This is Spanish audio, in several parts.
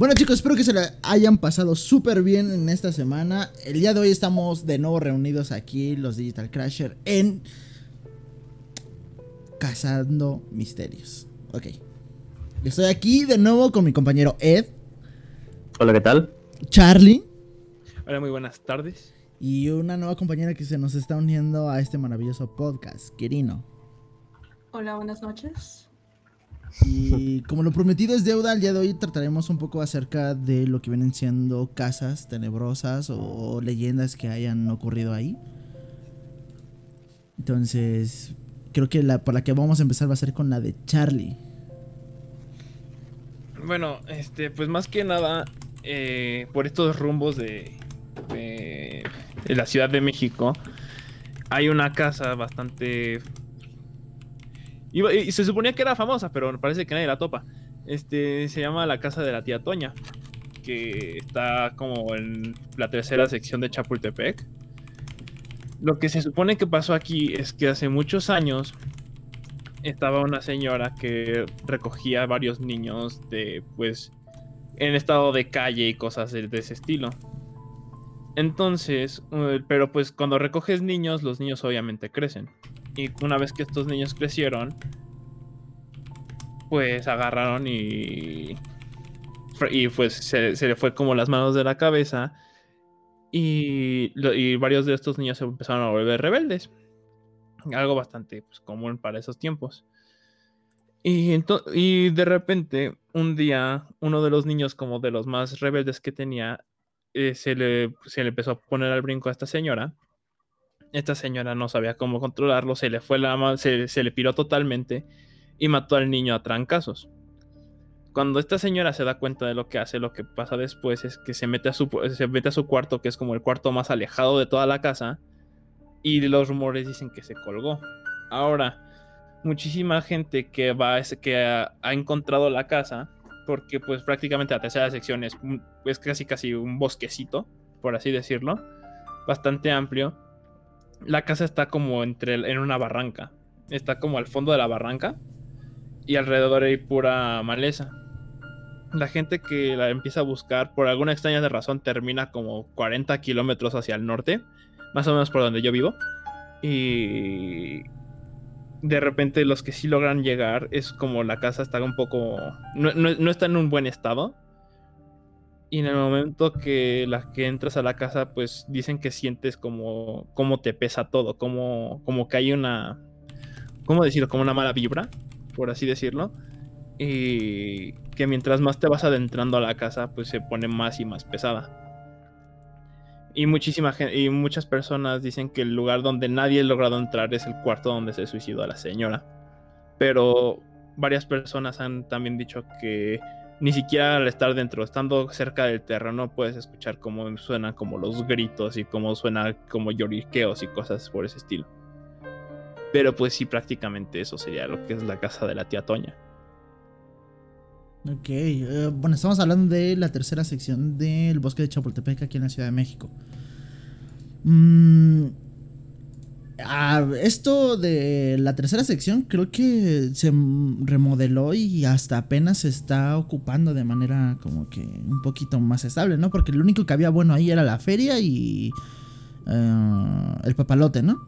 Bueno chicos, espero que se la hayan pasado súper bien en esta semana. El día de hoy estamos de nuevo reunidos aquí, los Digital Crasher, en Cazando Misterios. Ok. Estoy aquí de nuevo con mi compañero Ed. Hola, ¿qué tal? Charlie. Hola, muy buenas tardes. Y una nueva compañera que se nos está uniendo a este maravilloso podcast, Quirino. Hola, buenas noches. Y como lo prometido es deuda, el día de hoy trataremos un poco acerca de lo que vienen siendo casas tenebrosas o leyendas que hayan ocurrido ahí. Entonces, creo que la por la que vamos a empezar va a ser con la de Charlie. Bueno, este, pues más que nada, eh, por estos rumbos de la Ciudad de México, hay una casa bastante y, se suponía que era famosa, pero parece que nadie la topa. Este se llama la casa de la tía Toña, que está como en la tercera sección de Chapultepec. Lo que se supone que pasó aquí es que hace muchos años estaba una señora que recogía varios niños de pues en estado de calle y cosas de, de ese estilo. Entonces, uh, pero pues cuando recoges niños, los niños obviamente crecen. Y una vez que estos niños crecieron, pues agarraron y. Y pues se, le fue como las manos de la cabeza. Y, y, varios de estos niños se empezaron a volver rebeldes. Algo bastante pues, común para esos tiempos. Y, y de repente, un día, uno de los niños, como de los más rebeldes que tenía, eh, se, le, se le empezó a poner al brinco a esta señora esta señora no sabía cómo controlarlo, se le fue la se, se, le piró totalmente y mató al niño a trancazos. Cuando esta señora se da cuenta de lo que hace, lo que pasa después es que se mete a su, se mete a su cuarto, que es como el cuarto más alejado de toda la casa, y los rumores dicen que se colgó. Ahora, muchísima gente que va que ha, ha encontrado la casa, porque pues prácticamente la tercera sección es, es casi casi un bosquecito, por así decirlo, bastante amplio la casa está como entre en una barranca. Está como al fondo de la barranca. Y alrededor hay pura maleza. La gente que la empieza a buscar, por alguna extraña razón, termina como 40 kilómetros hacia el norte. Más o menos por donde yo vivo. Y de repente los que sí logran llegar es como la casa está un poco... No, no, no está en un buen estado y en el momento que, la, que entras a la casa, pues dicen que sientes como, como te pesa todo, como, como que hay una, ¿cómo decirlo? Como una mala vibra, por así decirlo. Y que mientras más te vas adentrando a la casa, pues se pone más y más pesada. Y muchísima gente, y muchas personas dicen que el lugar donde nadie ha logrado entrar es el cuarto donde se suicidó a la señora. Pero varias personas han también dicho que ni siquiera al estar dentro, estando cerca del terreno, puedes escuchar cómo suenan como los gritos y cómo suena como lloriqueos y cosas por ese estilo. Pero pues sí, prácticamente eso sería lo que es la casa de la tía Toña. Ok, uh, bueno, estamos hablando de la tercera sección del bosque de Chapultepec aquí en la Ciudad de México. Mmm Ah, esto de la tercera sección creo que se remodeló y hasta apenas se está ocupando de manera como que un poquito más estable, ¿no? Porque lo único que había bueno ahí era la feria y uh, el papalote, ¿no?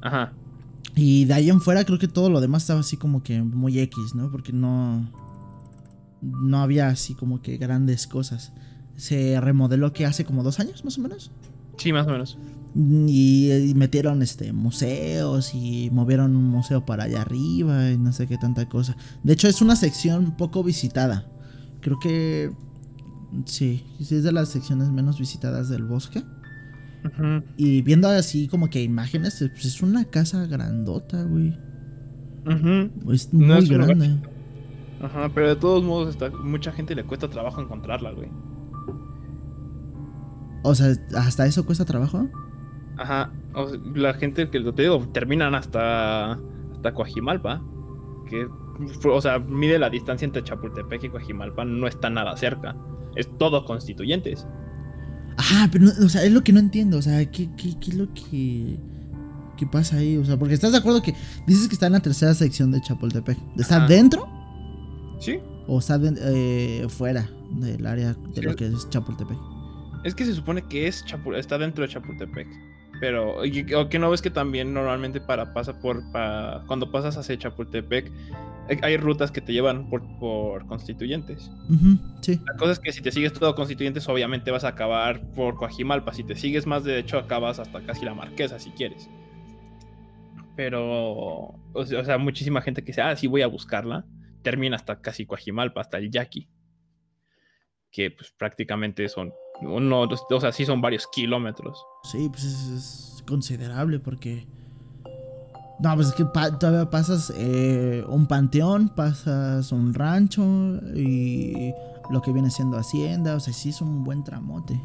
Ajá. Y de ahí en fuera creo que todo lo demás estaba así como que muy X, ¿no? Porque no no había así como que grandes cosas. Se remodeló que hace como dos años más o menos. Sí, más o menos. Y, y, metieron este museos y movieron un museo para allá arriba y no sé qué tanta cosa. De hecho es una sección poco visitada. Creo que sí, sí es de las secciones menos visitadas del bosque. Uh -huh. Y viendo así como que imágenes, pues es una casa grandota, güey. Uh -huh. Es muy no es grande. Ajá, pero de todos modos está, mucha gente le cuesta trabajo encontrarla, güey. O sea, ¿hasta eso cuesta trabajo? Ajá, o sea, la gente que te digo, terminan hasta, hasta Coajimalpa, que, o sea, mide la distancia entre Chapultepec y Coajimalpa, no está nada cerca, es todo constituyentes. Ajá, pero, o sea, es lo que no entiendo, o sea, ¿qué, qué, qué es lo que, qué pasa ahí? O sea, porque estás de acuerdo que dices que está en la tercera sección de Chapultepec, ¿está Ajá. dentro? Sí. ¿O está de, eh, fuera del área de lo que es Chapultepec. Es que se supone que es Chapu- está dentro de Chapultepec. Pero, o que no ves que también normalmente para pasa por para- cuando pasas hacia Chapultepec hay- hay rutas que te llevan por, por constituyentes. Sí. La cosa es que si te sigues todo constituyentes, obviamente vas a acabar por Coajimalpa. Si te sigues más derecho, acabas hasta casi la Marquesa, si quieres. Pero, o sea, o sea, muchísima gente que dice, ah, sí, voy a buscarla, termina hasta casi Coajimalpa, hasta el Yaqui. Que pues prácticamente son, uno, dos- o sea, sí son varios kilómetros. Sí, pues es, es considerable porque... No, pues es que pa- todavía pasas eh, un panteón, pasas un rancho y lo que viene siendo hacienda, o sea, sí es un buen tramote.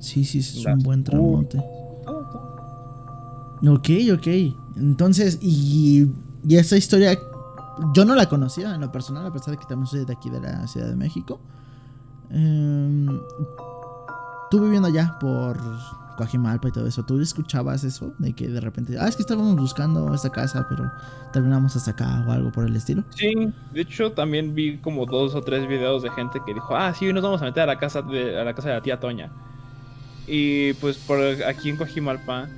Sí, sí, sí es un buen tramote. Ok, ok. Entonces, y, y esa historia yo no la conocía en lo personal, a pesar de que también soy de aquí de la Ciudad de México. Em, tú viviendo allá por Coajimalpa y todo eso, ¿tú escuchabas eso? De que de repente, ah, es que estábamos buscando esta casa, pero terminamos hasta acá o algo por el estilo. Sí, de hecho también vi como dos o tres videos de gente que dijo, ah, sí, hoy nos vamos a meter a la casa de, a la casa de la tía Toña. Y pues por aquí en Coajimalpa,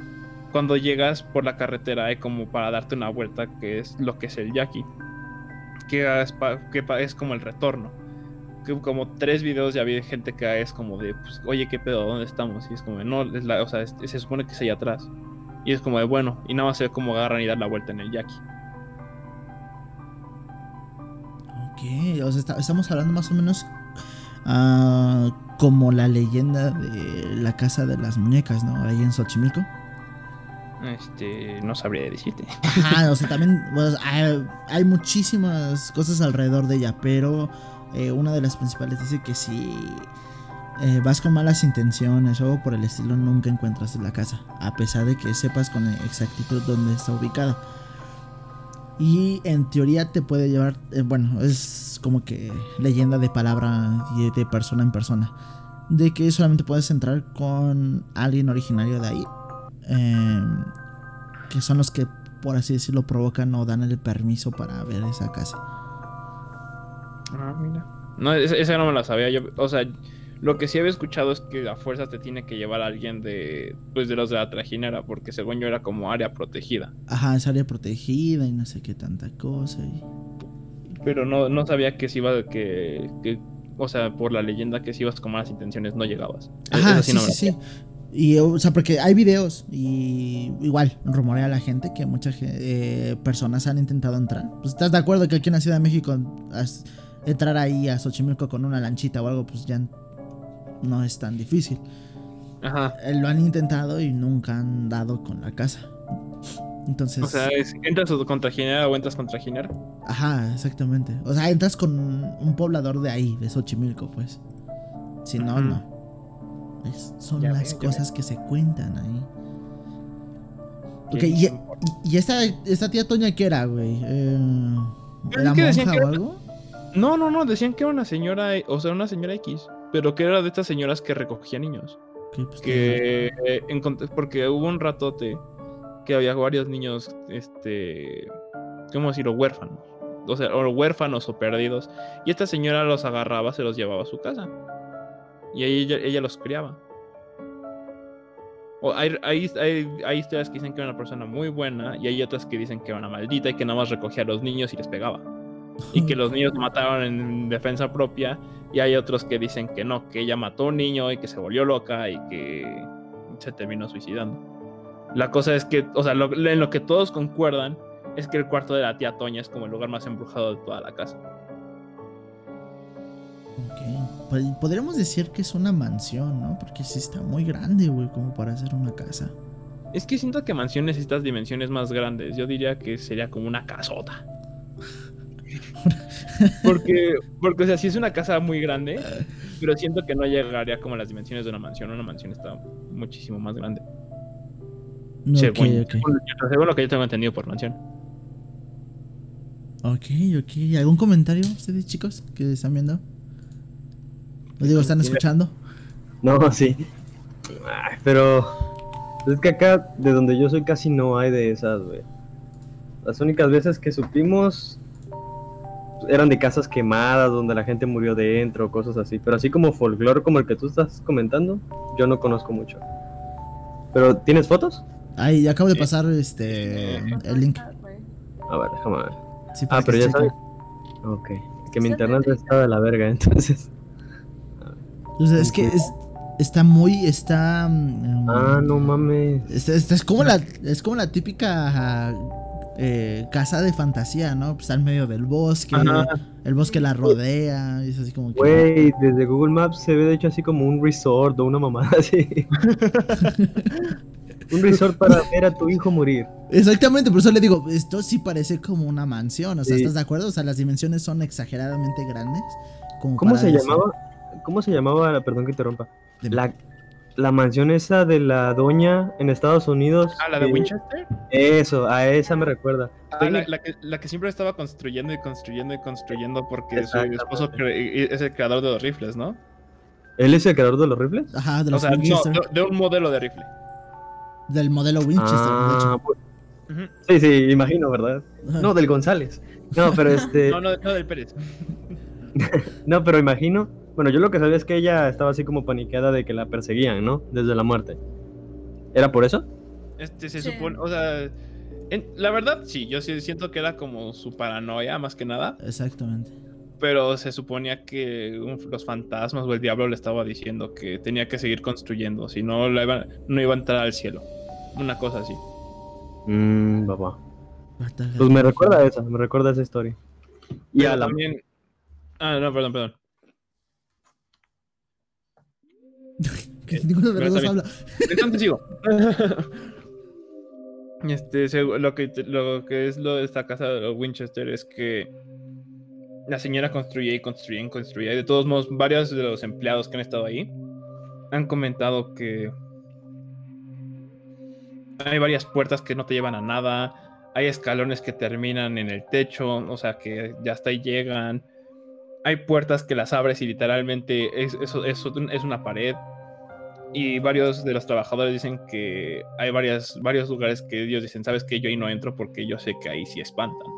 cuando llegas por la carretera hay como para darte una vuelta, que es lo que es el Yaqui, que es, como el retorno. Como tres videos ya de gente que es como de, pues, oye, ¿qué pedo? ¿Dónde estamos? Y es como, de, no, es la, o sea, es- se supone que es allá atrás. Y es como de, bueno, y nada más se ve cómo agarran y dar la vuelta en el Yaqui. Ok, o sea, está- estamos hablando más o menos ah, como la leyenda de la casa de las muñecas, ¿no? Ahí en Xochimilco. Este, no sabría decirte. Ajá, o sea, también pues, hay, hay muchísimas cosas alrededor de ella, pero eh, una de las principales dice que si eh, vas con malas intenciones o por el estilo, nunca encuentras la casa, a pesar de que sepas con exactitud dónde está ubicada. Y en teoría te puede llevar, eh, bueno, es como que leyenda de palabra y de persona en persona, de que solamente puedes entrar con alguien originario de ahí. eh, que son los que, por así decirlo, provocan o dan el permiso para ver esa casa. Ah, mira. No, esa, no me la sabía. Yo, o sea, lo que sí había escuchado es que a fuerza te tiene que llevar a alguien de, pues, de los de la trajinera, porque según yo era como área protegida. Ajá, es área protegida y no sé qué tanta cosa. y- Pero no, no sabía que si iba, que, que, o sea, por la leyenda que si ibas con malas intenciones no llegabas. E- Ajá, sí, no sí, la sí. Y, o sea, porque hay videos y igual rumorea la gente que muchas eh, personas han intentado entrar. Pues estás de acuerdo que aquí en la Ciudad de México entrar ahí a Xochimilco con una lanchita o algo, pues ya no es tan difícil. Ajá. Eh, Lo han intentado y nunca han dado con la casa. Entonces, O sea, ¿entras con trajinera o entras con trajinera? ajá, exactamente. O sea, entras con un poblador de ahí, de Xochimilco, pues. Si no, no. Es- son Ya las cosas que se cuentan ahí. Ok, ¿Quién y, y- esta, esta tía Toña qué era, güey? Eh, ¿Era monja que o algo? No, no, no, decían que era una señora, o sea, una señora X, pero que era de estas señoras que recogía niños. Pues, que encont- porque hubo un ratote que había varios niños, este, ¿cómo decirlo? Huérfanos. O sea, o huérfanos o perdidos. Y esta señora los agarraba, se los llevaba a su casa. Y ahí ella, ella los criaba. O hay, hay, hay- hay historias que dicen que era una persona muy buena y hay otras que dicen que era una maldita y que nada más recogía a los niños y les pegaba. Y que los niños mataron en defensa propia. Y hay otros que dicen que no, que ella mató a un niño y que se volvió loca y que se terminó suicidando. La cosa es que, o sea, lo- en lo que todos concuerdan es que el cuarto de la tía Toña es como el lugar más embrujado de toda la casa. Ok. Pues, Podríamos decir que es una mansión, ¿no? Porque sí está muy grande, güey, como para hacer una casa. Es que siento que mansión necesitas dimensiones más grandes. Yo diría que sería como una casota. porque, porque, o sea, sí es una casa muy grande, pero siento que no llegaría como a las dimensiones de una mansión. Una mansión está muchísimo más grande. Ok, según, ok. según- según lo que yo tengo entendido por mansión. Ok, ok. ¿Algún comentario ustedes, chicos, que están viendo? Lo digo, ¿están escuchando? No, sí. Ay, pero es que acá, de donde yo soy, casi no hay de esas, güey. Las únicas veces que supimos eran de casas quemadas donde la gente murió dentro, cosas así. Pero así como folclore como el que tú estás comentando, yo no conozco mucho. ¿Pero tienes fotos? Ahí acabo de pasar este el link. A ver, déjame ver. Sí, Ah, pero ya sabes. Ok. Es que mi internet está de la verga, entonces. O sea, es que es- está muy está mm, Ah, no mames. Esta es como la es como la típica eh, casa de fantasía, ¿no? Pues está en medio del bosque, Ajá. el bosque la rodea, y es así como que Güey, desde Google Maps se ve de hecho así como un resort o una mamada así. un resort para ver a tu hijo morir. Exactamente, por eso le digo, esto sí parece como una mansión, o sea, Sí. ¿estás de acuerdo? O sea, las dimensiones son exageradamente grandes. como ¿Cómo para se decir- llamaba? ¿Cómo se llamaba? Perdón que interrumpa. La, la mansión esa de la doña en Estados Unidos. Ah, la de que- Winchester. Eso, a esa me recuerda. Ah, la, la que, la que siempre estaba construyendo y construyendo y construyendo porque su esposo cre- es el creador de los rifles, ¿no? ¿Él es el creador de los rifles? Ajá, de O los no, de, de un modelo de rifle. del modelo Winchester, de Ah, hecho. pues, sí, sí, imagino, ¿verdad? Ajá. No, del González. No, pero este. No, no, no del Pérez. No, pero imagino. Bueno, yo lo que sabía es que ella estaba así como paniqueada de que la perseguían, ¿no? Desde la muerte. ¿Era por eso? Este se Sí. supone, o sea, en- la verdad sí, yo sí siento que era como su paranoia más que nada, Exactamente. pero se suponía que un- los fantasmas o el diablo le estaba diciendo que tenía que seguir construyendo, si no la iba- no iba a entrar al cielo. Una cosa así. Mmm, papá. Pues me recuerda a esa, me recuerda a esa historia. Y a la... también Ah, no, perdón, perdón. Que ninguno de los dos habla. Entonces sigo. Este, lo que, lo que es lo de esta casa de los Winchester es que la señora construía y construía y construía. Y de todos modos, varios de los empleados que han estado ahí han comentado que hay varias puertas que no te llevan a nada. Hay escalones que terminan en el techo, o sea que ya hasta ahí llegan. Hay puertas que las abres y literalmente es, es una pared. Y varios de los trabajadores dicen que hay varias, varios lugares que ellos dicen, sabes que yo ahí no entro porque yo sé que ahí sí espantan.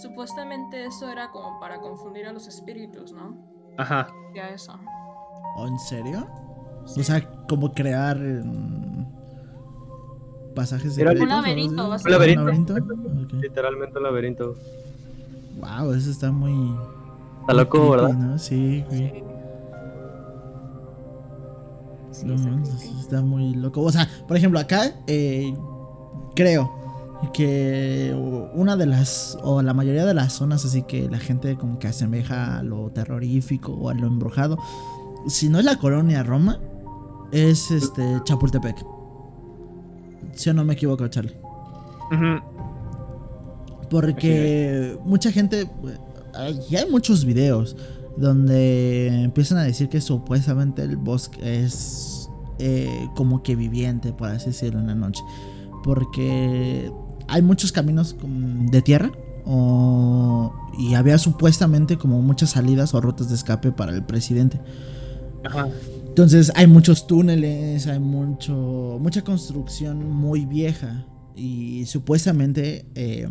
Supuestamente eso era como para confundir a los espíritus, ¿no? Ajá. Ya eso. ¿O en serio? Sí. O sea, como crear mm, pasajes Era secretos, Un laberinto. ¿Un laberinto? Literalmente un laberinto. Wow, eso está muy. Está loco, ¿verdad? ¿no? Sí, güey. Sí, No, está muy loco. O sea, por ejemplo, acá eh, creo que una de las, o la mayoría de las zonas así que la gente como que asemeja a lo terrorífico o a lo embrujado, si no es la colonia Roma, es este Chapultepec. Si o no me equivoco, Charlie. Ujú. Porque mucha gente. Y hay muchos videos donde empiezan a decir que supuestamente el bosque es eh, como que viviente, por así decirlo, en la noche. Porque hay muchos caminos de tierra. o- y había supuestamente como muchas salidas o rutas de escape para el presidente. Ajá. Entonces hay muchos túneles, hay mucho, mucha construcción muy vieja y supuestamente eh,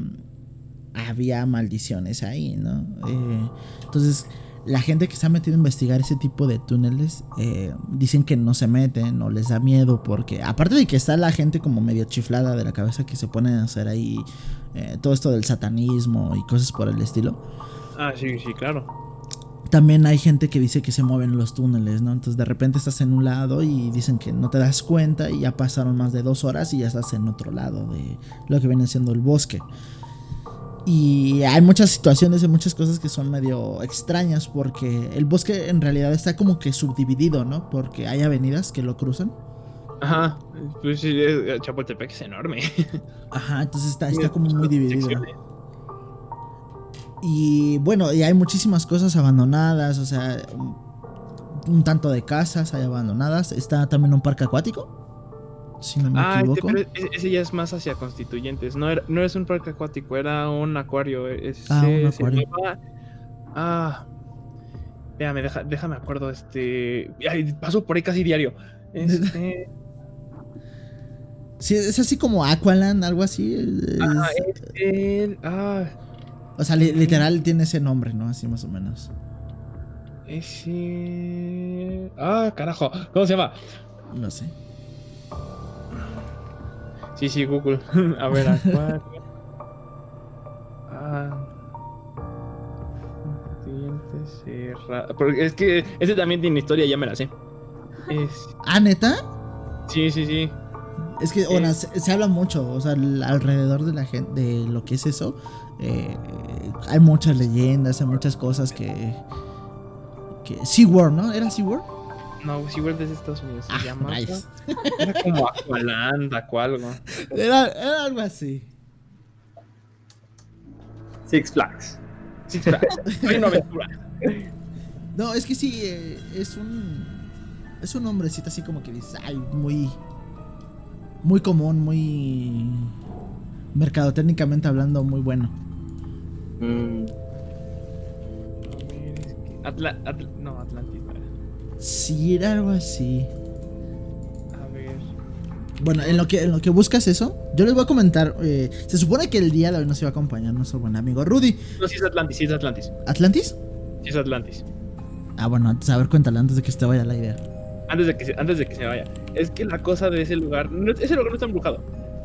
había maldiciones ahí, ¿no? Eh, entonces la gente que se ha metido a investigar ese tipo de túneles eh, dicen que no se meten o les da miedo porque aparte de que está la gente como medio chiflada de la cabeza que se ponen a hacer ahí eh, todo esto del satanismo y cosas por el estilo. Ah, sí, sí, claro. También hay gente que dice que se mueven los túneles, ¿no? Entonces de repente estás en un lado y dicen que no te das cuenta y ya pasaron más de dos horas y ya estás en otro lado de lo que viene siendo el bosque. Y hay muchas situaciones y muchas cosas que son medio extrañas porque el bosque en realidad está como que subdividido, ¿no? Porque hay avenidas que lo cruzan. Ajá. Pues sí, eh, Chapultepec es enorme. Ajá, entonces está, está como muy dividido. Y bueno, y hay muchísimas cosas abandonadas, o sea, un, un tanto de casas hay abandonadas. Está también un parque acuático, si no me Ah, este, equivoco. pero ese, ya es más hacia constituyentes. No, era, no es un parque acuático, era un acuario. Ese Ah, un acuario. llamaba- Ah. Déjame, deja- déjame acuerdo, este. Ay, paso por ahí casi diario. Este. Sí, es así como Aqualand, algo así. es- ah, es el. Ah. O sea, li- literal tiene ese nombre, ¿no? Así más o menos. Ese. Ah, carajo. ¿Cómo se llama? No sé. Sí, sí, Google. A ver, acuario. Ah. Dientes cerrados. Porque es que ese también tiene historia, ya me la sé. Es- Ah, neta. Sí, sí, sí. Es que, bueno, se, se habla mucho, o sea, al- alrededor de la gente, de lo que es eso, eh, hay muchas leyendas, hay muchas cosas que... que SeaWorld, ¿no? ¿Era SeaWorld? No, SeaWorld es de Estados Unidos. Se Ah, llama. nice. Era como Aqualand, o algo. Era, era algo así. Six Flags. Sí, espera. Hay una aventura. No, es que sí, eh, es un... Es un nombrecito así como que dices, ay, muy... Muy común, muy... Mercadotécnicamente hablando, muy bueno. Mm, Atla Atl- no, Atlantis. Sí, era algo así. A ver. Bueno, en lo que, en lo que buscas eso, yo les voy a comentar. eh, se supone que el día de hoy nos iba a acompañar nuestro buen amigo Rudy. No, sí es Atlantis, sí es Atlantis. ¿Atlantis? Sí es Atlantis. Ah, bueno, antes, a ver, cuéntale antes de que se te vaya la idea. Antes de que se, antes de que se vaya. Es que la cosa de ese lugar. no- ese lugar no está embrujado.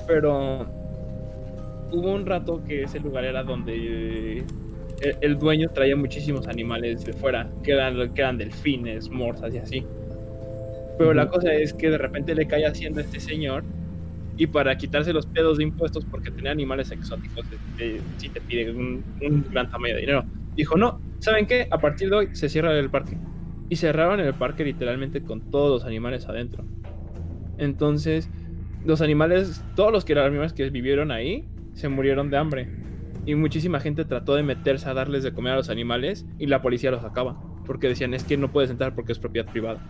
Pero. Hubo un rato que ese lugar era donde. El, el dueño traía muchísimos animales de fuera. Que eran, que eran delfines, morsas y así. Pero la cosa es que de repente le cae haciendo a este señor. Y para quitarse los pedos de impuestos, porque tenía animales exóticos, sí te pide un, un gran tamaño de dinero. Dijo, no, ¿saben qué? A partir de hoy se cierra el parque. Y cerraron el parque literalmente con todos los animales adentro. Entonces, los animales, todos los que eran animales que vivieron ahí, se murieron de hambre. Y muchísima gente trató de meterse a darles de comer a los animales y la policía los sacaba. Porque decían, es que no puedes entrar porque es propiedad privada.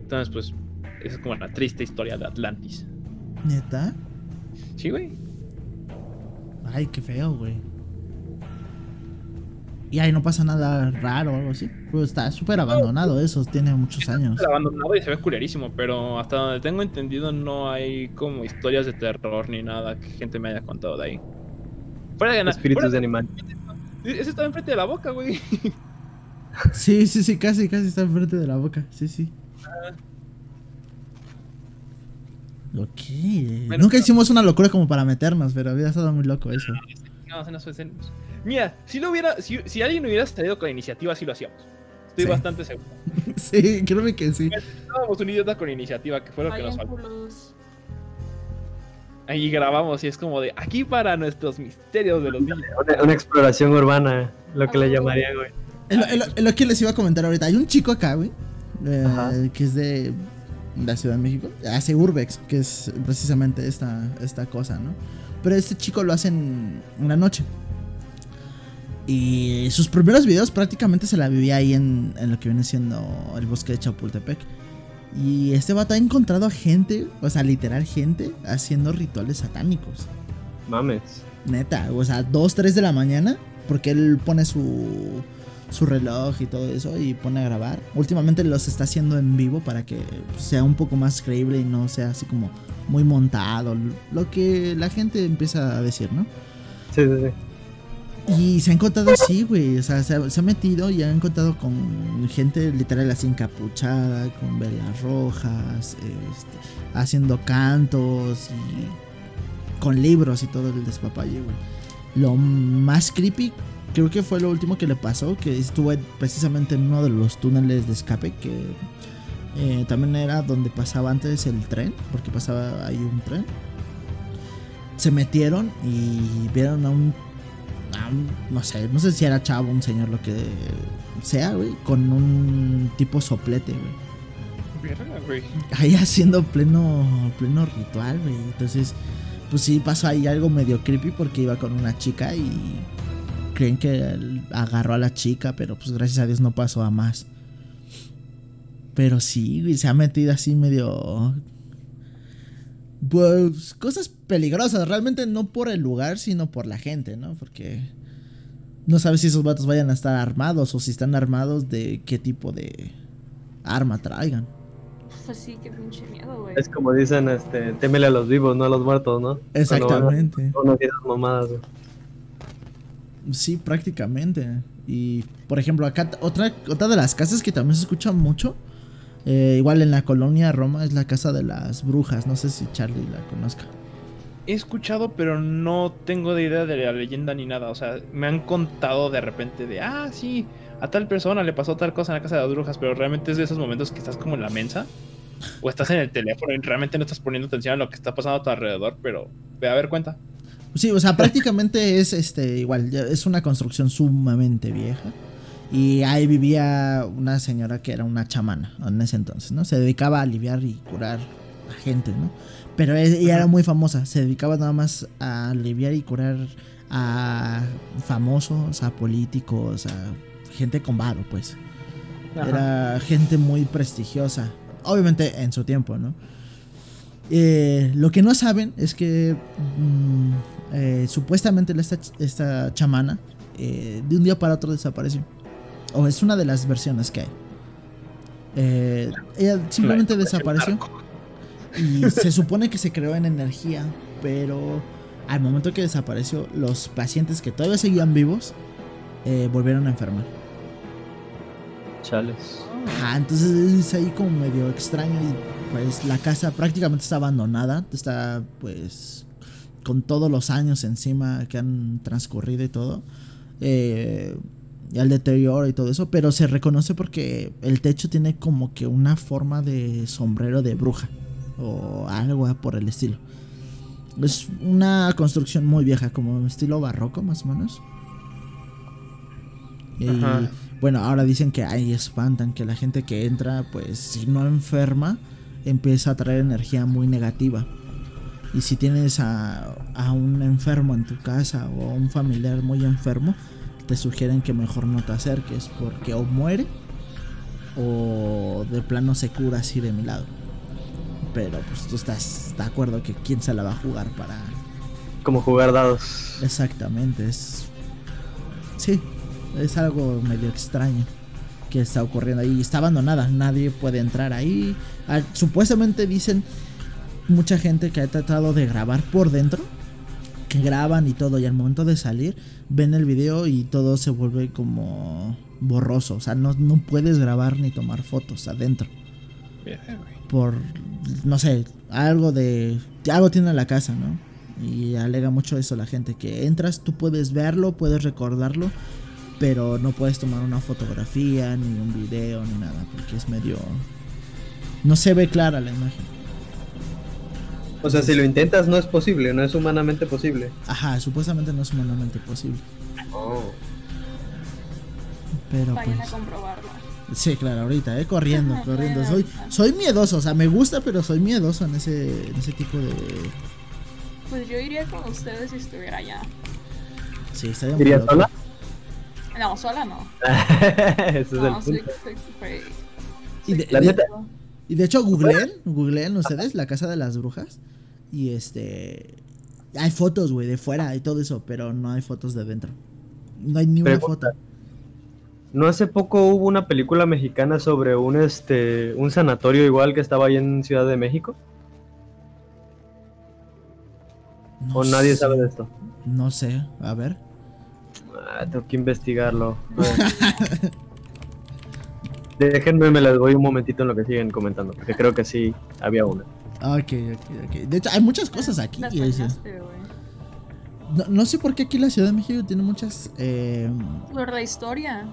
Entonces, pues, esa es como la triste historia de Atlantis. ¿Neta? Sí, güey. Ay, qué feo, güey. Y ahí no pasa nada raro o algo así. Pero está súper abandonado eso, tiene muchos años. Está abandonado y se ve culerísimo, pero hasta donde tengo entendido no hay como historias de terror ni nada que gente me haya contado de ahí. Fuera de nada. espíritus de animal. Ese estaba enfrente de la boca, güey. Sí, sí, sí, casi, casi está enfrente de la boca. Sí, sí. Ok. Bueno, Nunca hicimos una locura como para meternos, pero había estado muy loco eso. No, se nos fue- se- Mira, si lo hubiera, si, si alguien hubiera salido con la iniciativa, sí lo hacíamos. Estoy Sí. bastante seguro. Sí, créeme que sí. Estábamos un idiota con iniciativa, que fue lo que nos faltó. culos. Ahí grabamos y es como de aquí para nuestros misterios de los niños. Una, una exploración urbana, lo que le llamaría, güey. Es lo, que les iba a comentar ahorita. Hay un chico acá, güey, eh, que es de la Ciudad de México. Hace Urbex, que es precisamente esta, esta cosa, ¿no? Pero este chico lo hace en, en la noche. Y sus primeros videos prácticamente se la vivía ahí en, en lo que viene siendo el bosque de Chapultepec. Y este vato ha encontrado a gente, o sea, literal gente, haciendo rituales satánicos. Mames. Neta, o sea, 2, 3 de la mañana, porque él pone su, su reloj y todo eso y pone a grabar. Últimamente los está haciendo en vivo para que sea un poco más creíble y no sea así como muy montado, lo que la gente empieza a decir, ¿no? Sí, sí, sí. Y se ha encontrado así, güey, o sea, se ha, metido y ha encontrado con gente literal así encapuchada, con velas rojas, este, haciendo cantos y con libros y todo el despapalle, güey. Lo más creepy creo que fue lo último que le pasó, que estuvo precisamente en uno de los túneles de escape que eh, también era donde pasaba antes el tren, porque pasaba ahí un tren. Se metieron y vieron a un- no sé, no sé si era chavo, un señor, lo que sea, güey, con un tipo soplete, güey ahí haciendo pleno pleno ritual, güey. Entonces, pues sí pasó ahí algo medio creepy porque iba con una chica y creen que agarró a la chica, pero pues gracias a Dios no pasó a más. Pero sí, güey, se ha metido así medio pues cosas peligrosas, realmente no por el lugar, sino por la gente, ¿no? Porque no sabes si esos vatos vayan a estar armados o si están armados de qué tipo de arma traigan. Pues sí, qué pinche miedo, güey. Es como dicen, este, témele a los vivos, no a los muertos, ¿no? Exactamente. Mamadas, güey. Sí, prácticamente. Y por ejemplo, acá otra, otra de las casas que también se escucha mucho, eh, igual en la colonia Roma, es la casa de las brujas. No sé si Charlie la conozca. He escuchado, pero no tengo de idea de la leyenda ni nada. O sea, me han contado de repente de, ah, sí, a tal persona le pasó tal cosa en la casa de las brujas, pero realmente es de esos momentos que estás como en la mensa o estás en el teléfono y realmente no estás poniendo atención a lo que está pasando a tu alrededor, pero ve a ver cuenta. Sí, o sea, prácticamente es este igual, es una construcción sumamente vieja. Y ahí vivía una señora que era una chamana en ese entonces, ¿no? Se dedicaba a aliviar y curar a gente, ¿no? Pero ella era muy famosa, se dedicaba nada más a aliviar y curar a famosos, a políticos, a gente con varo, pues. Era gente muy prestigiosa. Obviamente en su tiempo, ¿no? Eh, lo que no saben es que mm, eh, supuestamente esta, esta chamana eh, de un día para otro desapareció. O es una de las versiones que hay. Eh, ella simplemente La- desapareció. Y se supone que se creó en energía, pero al momento que desapareció, los pacientes que todavía seguían vivos eh, volvieron a enfermar. Chales. Ajá, entonces es ahí como medio extraño y pues la casa prácticamente está abandonada, está pues con todos los años encima que han transcurrido y todo, eh, y el deterioro y todo eso, pero se reconoce porque el techo tiene como que una forma de sombrero de bruja o algo por el estilo. Es una construcción muy vieja, como estilo barroco más o menos. Y Ajá. bueno, ahora dicen que ahí espantan, que la gente que entra, pues si no enferma, empieza a traer energía muy negativa. Y si tienes a, a un enfermo en tu casa o a un familiar muy enfermo, te sugieren que mejor no te acerques porque o muere o de plano se cura así de mi lado. Pero pues tú estás de acuerdo que quién se la va a jugar para... Como jugar dados. Exactamente, es... Sí, es algo medio extraño que está ocurriendo ahí. Está abandonada, nadie puede entrar ahí. Ah, Supuestamente dicen mucha gente que ha tratado de grabar por dentro, que graban y todo, y al momento de salir ven el video y todo se vuelve como borroso. O sea, no, no puedes grabar ni tomar fotos adentro. Por, no sé, algo de... Algo tiene la casa, ¿no? Y alega mucho eso la gente, que entras, tú puedes verlo, puedes recordarlo, pero no puedes tomar una fotografía, ni un video, ni nada, porque es medio... No se ve clara la imagen. O sea, si lo intentas no es posible, no es humanamente posible. Ajá, supuestamente no es humanamente posible. Oh. Pero Vayan pues... a comprobarlo. Sí, claro, ahorita, eh, corriendo, corriendo. Soy, soy miedoso, o sea, me gusta, pero soy miedoso en ese, en ese tipo de... Pues yo iría con ustedes si estuviera allá. Sí, estaría muy ¿Irías loco. sola? No, sola no. Ese es No, el soy, punto. soy- soy- Y de, La de- neta- y de hecho, googleen, googleen ustedes la casa de las brujas. Y este. Hay fotos, güey, de fuera y todo eso, pero no hay fotos de dentro. No hay ni una Pregunta. foto. No hace poco hubo una película mexicana sobre un este un sanatorio igual que estaba ahí en Ciudad de México. No o nadie sé, sabe de esto. No sé, a ver. Ah, tengo que investigarlo. Déjenme, me las doy un momentito en lo que siguen comentando, porque creo que sí había una. Ok, ok, ok. De hecho, hay muchas cosas aquí. No, no sé por qué aquí la Ciudad de México tiene muchas. eh, Por la historia.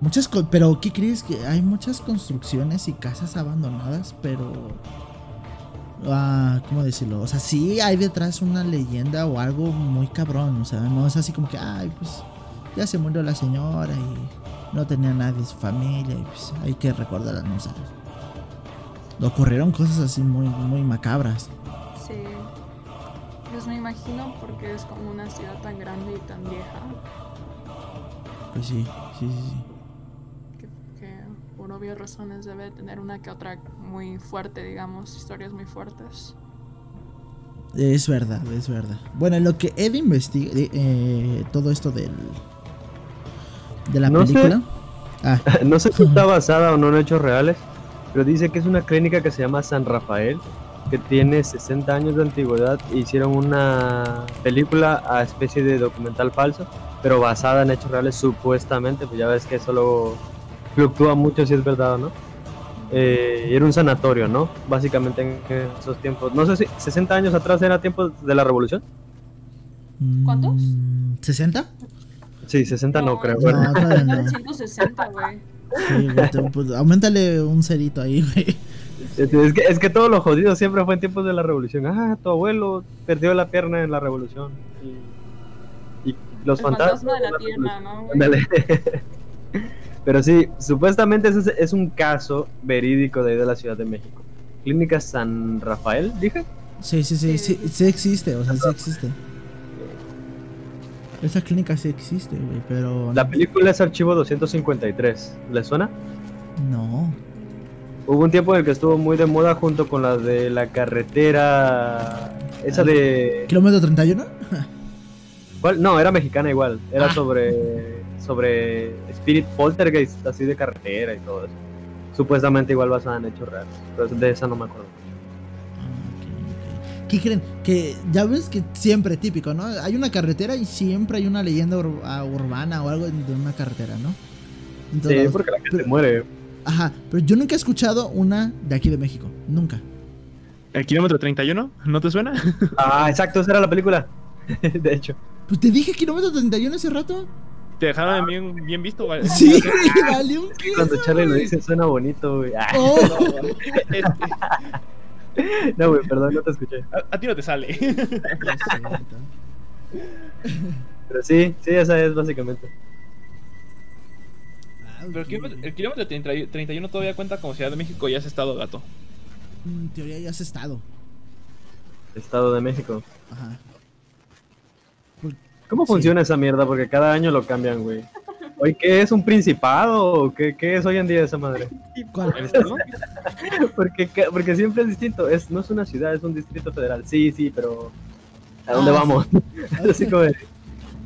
muchas. Pero, ¿qué crees? Que hay muchas construcciones y casas abandonadas, pero. Ah, ¿cómo decirlo? O sea, sí hay detrás una leyenda o algo muy cabrón. O sea, no es así como que, ay, pues ya se murió la señora y no tenía nadie de su familia y pues hay que recordarla, no sabes. Ocurrieron cosas así muy, muy macabras. Sí. Pues me imagino porque es como una ciudad tan grande y tan vieja Pues sí, sí, sí, sí. que, que por obvias razones debe tener una que otra muy fuerte, digamos, historias muy fuertes. Es verdad, es verdad. Bueno, en lo que Ed investiga eh, todo esto del de la No sé. Ah, No sé si está basada o no en hechos reales, pero dice que es una clínica que se llama San Rafael que tiene 60 años de antigüedad. e Hicieron una película a especie de documental falso, pero basada en hechos reales supuestamente. Pues ya ves que eso luego fluctúa mucho si es verdad o no. Eh, era un sanatorio, ¿no? Básicamente en esos tiempos. No sé si 60 años atrás era tiempo de la revolución. ¿Cuántos? Mm, ¿60? Sí, 60 no, No, creo. no. Bueno, No, todavía no. 160, güey. Sí, güey, pues, aumentale un cerito ahí, güey. es, que, es que todo lo jodido siempre fue en tiempos de la revolución. Ah, tu abuelo perdió la pierna en la revolución. Y, y los El fantasmas. fantasma de la pierna, ¿no? güey? Ándale. Pero sí, supuestamente ese es, es un caso verídico de ahí de la Ciudad de México. Clínica San Rafael, dije. Sí, sí, sí, sí, sí existe, o sea, sí existe. Esa clínica sí existe, güey, pero... La película es Archivo 253. ¿Le suena? No. Hubo un tiempo en el que estuvo muy de moda junto con la de la carretera. Esa de. ¿Kilómetro 31? ¿Cuál? No, era mexicana igual. Era Ah. sobre. Sobre Spirit Poltergeist, así de carretera y todo eso. Supuestamente igual basada en hechos reales. Pero de esa no me acuerdo. Ah. ¿Qué creen? Que ya ves que siempre típico, ¿no? Hay una carretera y siempre hay una leyenda ur- ah, urbana o algo de una carretera, ¿no? En todos Sí, porque la gente Pero- muere. Ajá, pero yo nunca he escuchado una de aquí de México. Nunca. ¿El kilómetro 31? ¿No te suena? Ah, exacto, esa era la película. de hecho. Pues te dije kilómetro 31 hace rato. ¿Te dejaron bien, bien visto? güey? Sí, valió un queso, Cuando Charlie lo dice suena bonito, güey. Ah, Oh. Este, no, güey, perdón, no te escuché. a, a ti no te sale. Pero sí, sí, esa es básicamente. Pero el kilómetro, ok. el kilómetro 30 31 todavía cuenta como Ciudad de México y has estado gato. En teoría ya has estado. Estado de México. Ajá. ¿Cómo Sí. funciona esa mierda? Porque cada año lo cambian, güey. Oye, ¿qué es un principado? ¿O ¿Qué, qué es hoy en día esa madre? ¿Cuál? ¿El estado? Porque, porque siempre es distinto. Es, no es una ciudad, es un distrito federal. Sí, sí, pero ¿a dónde Ah, vamos? Así como de-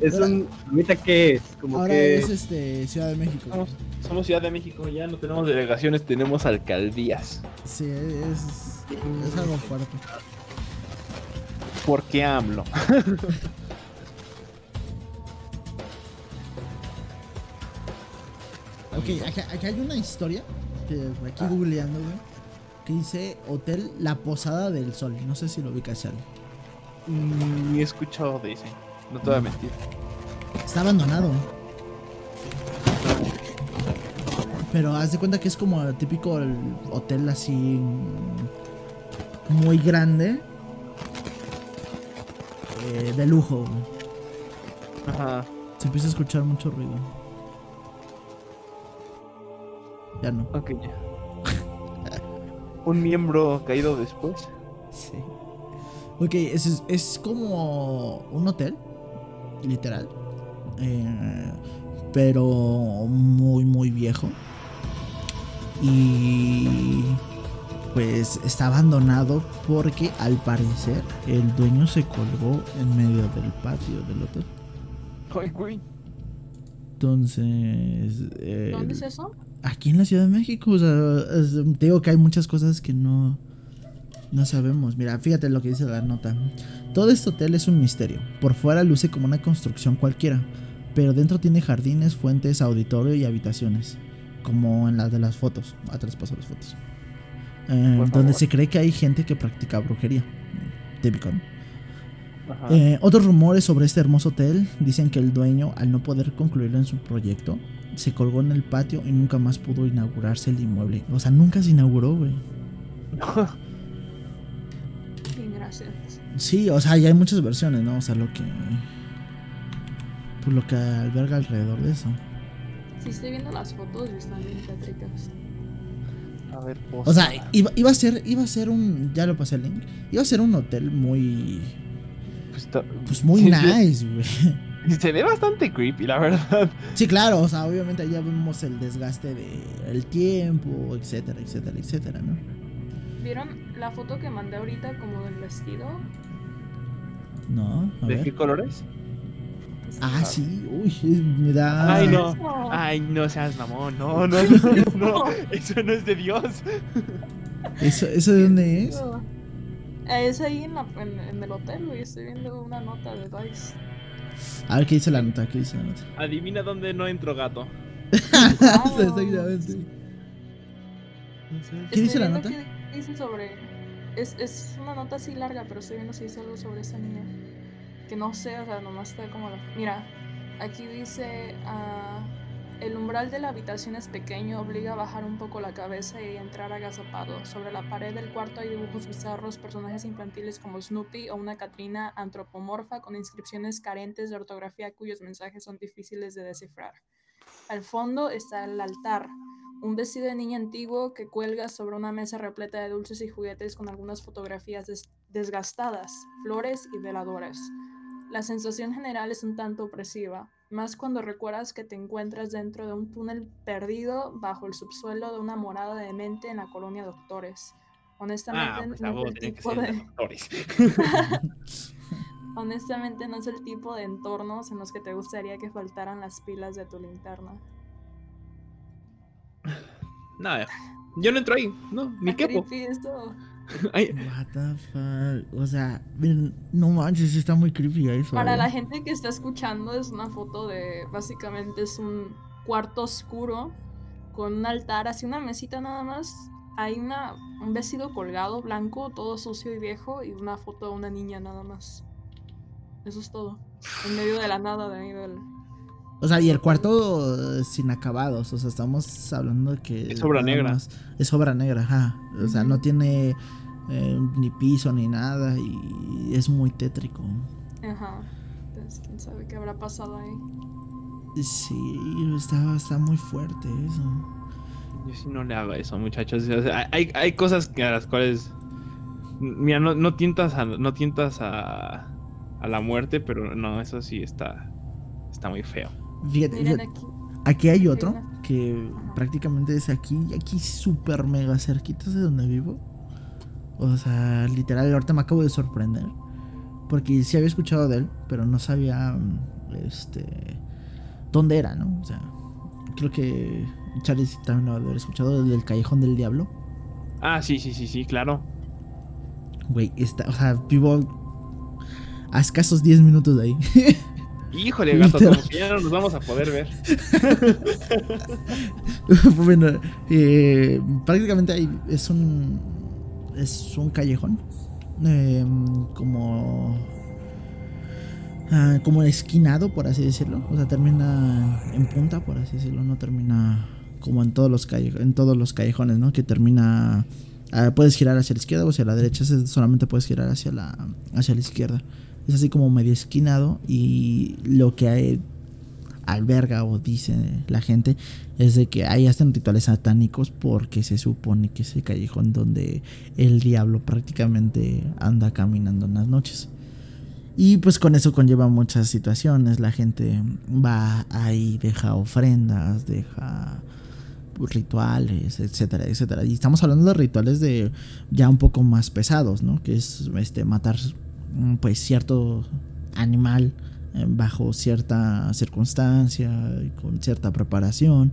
es Ahora- un... ¿Ahorita qué es? Como Ahora que... es este Ciudad de México. Somos, somos Ciudad de México, ya no tenemos delegaciones, tenemos alcaldías. Sí, es, es algo fuerte. ¿Por qué AMLO? Ok, aquí, aquí hay una historia que aquí googleando, güey, que dice Hotel La Posada del Sol. No sé si lo ubicas, Charlie. Ni he escuchado de ese, no te voy a mentir. Está abandonado. Pero haz de cuenta que es como el típico el hotel así mm, muy grande eh, de lujo. güey. Ajá. Se empieza a escuchar mucho ruido. Ya no. Ok, ya. Un miembro caído después. Sí. Ok, es, es- como un hotel, literal. eh, pero muy, muy viejo. Y pues está abandonado porque al parecer el dueño se colgó en medio del patio del hotel. Entonces... eh, ¿Dónde es eso? Aquí en la Ciudad de México, o sea, es- te digo que hay muchas cosas que no, no sabemos. Mira, fíjate lo que dice la nota. Todo este hotel es un misterio. Por fuera luce como una construcción cualquiera, pero dentro tiene jardines, fuentes, auditorio y habitaciones, como en las de las fotos. Atrás paso las fotos. Eh, donde favor. se cree que hay gente que practica brujería. Típico, ¿no? Eh, otros rumores sobre este hermoso hotel dicen que el dueño, al no poder concluir en su proyecto, se colgó en el patio y nunca más pudo inaugurarse el inmueble. O sea, nunca se inauguró, güey. Bien, gracias. Sí, o sea, ya hay muchas versiones, ¿no? O sea, lo que. Pues lo que alberga alrededor de eso. Sí, estoy viendo las fotos y están bien tétricas. A ver, O sea, iba, iba a ser, iba a ser un. Ya lo pasé el link. Iba a ser un hotel muy. Pues, está- Pues muy Sí, nice, güey. Se ve bastante creepy, la verdad. Sí, claro, o sea, obviamente ya vemos el desgaste del tiempo, etcétera, etcétera, etcétera, ¿no? ¿Vieron la foto que mandé ahorita como del vestido? No, a ¿De ver. qué colores? Ah, sí, uy, me da. Ay, no. Ay, no seas mamón. No, no, no, no. Eso no es de Dios. ¿Eso, ¿Eso de dónde es? Es ahí en, la- en- en el hotel, güey. Estoy viendo una nota de Vice. A ver qué dice la nota, qué dice la nota. Adivina dónde no entro gato. Exactamente. ¿Qué dice la nota? qué dice sobre. Es, es una nota así larga, pero estoy viendo si dice algo sobre esa niña. Que no sé, o sea, nomás está como. la- Mira, aquí dice. ah, el umbral de la habitación es pequeño, obliga a bajar un poco la cabeza y entrar agazapado. Sobre la pared del cuarto hay dibujos bizarros, personajes infantiles como Snoopy o una Catrina antropomorfa con inscripciones carentes de ortografía cuyos mensajes son difíciles de descifrar. Al fondo está el altar, un vestido de niña antiguo que cuelga sobre una mesa repleta de dulces y juguetes con algunas fotografías des- desgastadas, flores y veladoras. La sensación general es un tanto opresiva, más cuando recuerdas que te encuentras dentro de un túnel perdido bajo el subsuelo de una morada de mente en la colonia Doctores. Honestamente, Ah, pues no es el tipo de... doctores. Honestamente no es el tipo de entornos en los que te gustaría que faltaran las pilas de tu linterna. Nada. Yo no entro ahí, no, ni quepo. esto. Ay, What the fuck. O sea, miren, no manches, está muy creepy eso. Para eh. la gente que está escuchando es una foto de, básicamente es un cuarto oscuro con un altar, así una mesita nada más. Hay una, un vestido colgado blanco, todo sucio y viejo, y una foto de una niña nada más. Eso es todo. En medio de la nada, de ahí del... O sea, y el cuarto sin acabados. O sea, estamos hablando de que. Es obra negra. más- Es obra negra, ajá. O sea, no tiene eh, ni piso ni nada. Y es muy tétrico. Ajá. Entonces, quién sabe qué habrá pasado ahí. Sí, está, está muy fuerte eso. yo sí no le hago eso, muchachos. O sea, hay, hay cosas que a las cuales. Mira, no, no tientas a. No tientas a. a la muerte, pero no, eso sí está. Está muy feo. Fíjate, Miren aquí. aquí hay otro que Ajá. prácticamente es aquí, aquí súper mega cerquitas de donde vivo. O sea, literal, ahorita me acabo de sorprender. Porque sí había escuchado de él, pero no sabía este dónde era, ¿no? O sea, creo que Charlie sí también lo ha de haber escuchado del Callejón del Diablo. Ah, sí, sí, sí, sí, claro. Güey, está, o sea, vivo a escasos 10 minutos de ahí. Híjole, gato, como que ya no nos vamos a poder ver. bueno, eh, prácticamente ahí es un es un callejón eh, como ah, como esquinado por así decirlo. O sea termina en punta por así decirlo. No termina como en todos los calle- en todos los callejones no que termina ah, puedes girar hacia la izquierda o hacia la derecha. Solamente puedes girar hacia la hacia la izquierda es así como medio esquinado y lo que alberga o dice la gente es de que hay hasta rituales satánicos porque se supone que es el callejón donde el diablo prácticamente anda caminando en las noches. Y pues con eso conlleva muchas situaciones. La gente va ahí, deja ofrendas, deja rituales, etcétera, etcétera. Y estamos hablando de rituales de ya un poco más pesados, ¿no? Que es este matar pues cierto animal eh, bajo cierta circunstancia y con cierta preparación.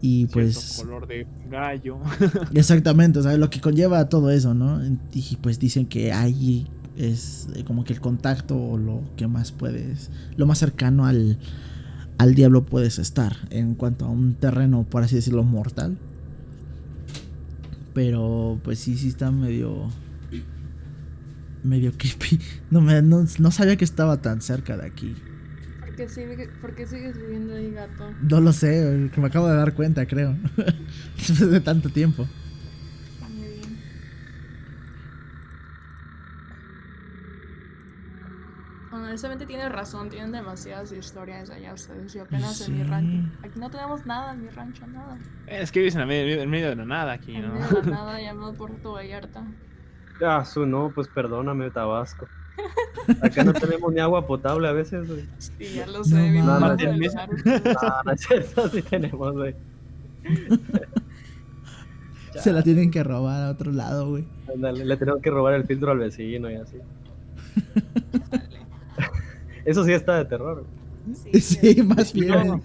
Y pues Cierto color de gallo. exactamente o sea lo que conlleva todo eso no y pues dicen que ahí es eh, como que el contacto o lo que más puedes lo más cercano al al diablo puedes estar en cuanto a un terreno por así decirlo mortal. Pero pues sí sí está medio medio creepy no me no, no sabía que estaba tan cerca de aquí ¿Por qué, sigue- por qué sigues viviendo ahí, gato? No lo sé, que me acabo de dar cuenta, creo. Después de tanto tiempo. Muy bien. Bueno, honestamente tienes razón, tienen demasiadas historias allá ustedes. Yo apenas en mi rancho. Aquí no tenemos nada en mi rancho, nada. Es que vives en, medio, en medio de la nada aquí, En ¿no? medio de la nada llamado Puerto Vallarta. Ah, su no, pues perdóname, Tabasco. Acá no tenemos ni agua potable a veces, güey. Sí, ya lo No sé. Ah, no es cierto, sí tenemos, güey. Se la tienen que robar a otro lado, güey. Ándale, le tenemos que robar el filtro al vecino y así. Eso sí está de terror. güey. Sí, Sí, más bien. No.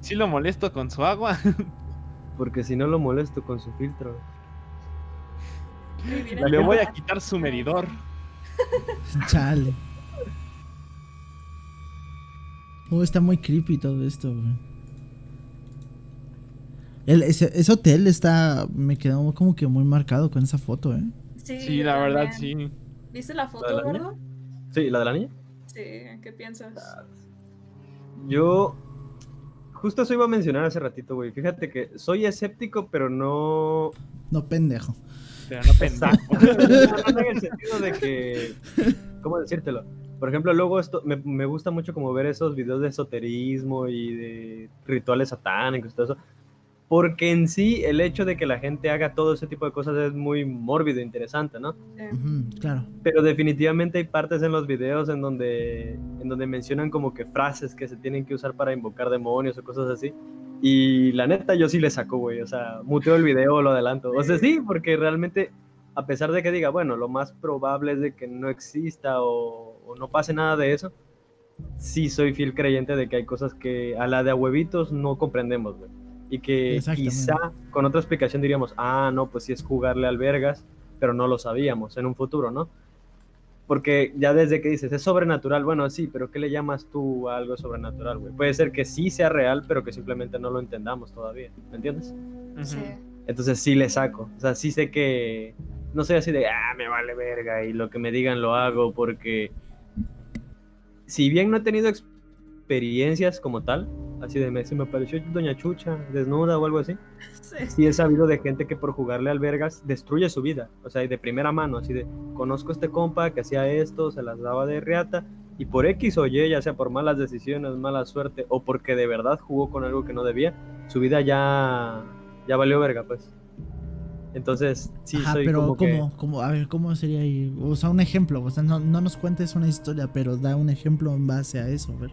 Sí lo molesto con su agua. Porque si no lo molesto con su filtro. Le voy a quitar su medidor. Chale. Oh, está muy creepy todo esto, güey. El- ese, ese hotel está. Me quedó como que muy marcado con esa foto, ¿eh? Sí, la verdad, sí. ¿Viste la ¿La de foto, la gordo? Sí, la de la niña. Sí, ¿qué piensas? Yo justo eso iba a mencionar hace ratito, güey. Fíjate que soy escéptico, pero no. No, pendejo. Pero no no en el sentido de que. ¿Cómo decírtelo? Por ejemplo, luego esto me, me gusta mucho como ver esos videos de esoterismo y de rituales satánicos y todo eso. Porque en sí, el hecho de que la gente haga todo ese tipo de cosas es muy mórbido e interesante, ¿no? Sí. Ujú, claro. Pero definitivamente hay partes en los videos en donde, en donde mencionan como que frases que se tienen que usar para invocar demonios o cosas así. Y la neta yo sí le saco, güey. O sea, muteo el video o lo adelanto. O sea, sí, porque realmente, a pesar de que diga, bueno, lo más probable es de que no exista o, o no pase nada de eso, sí soy fiel creyente de que hay cosas que a la de a huevitos no comprendemos, güey. Y que quizá con otra explicación diríamos, ah, no, pues sí es jugarle albergas, pero no lo sabíamos en un futuro, ¿no? Porque ya desde que dices, es sobrenatural, bueno, sí, pero ¿qué le llamas tú a algo sobrenatural, güey? Puede ser que sí sea real, pero que simplemente no lo entendamos todavía, ¿me entiendes? Sí. Entonces sí le saco, o sea, sí sé que no soy así de, ah, me vale verga y lo que me digan lo hago, porque si bien no he tenido experiencias como tal, así de, me, se me apareció Doña Chucha desnuda o algo así, Sí. sí he sabido de gente que por jugarle albergas destruye su vida, o sea, y de primera mano, así de, conozco a este compa que hacía esto, se las daba de riata, y por X o Y, ya sea por malas decisiones, mala suerte, o porque de verdad jugó con algo que no debía, su vida ya, ya valió verga, pues. Entonces, sí, Ajá, soy pero como que... ¿cómo, cómo? A ver, ¿cómo sería ahí? O sea, un ejemplo. O sea, no, no nos cuentes una historia, pero da un ejemplo en base a eso, a ver.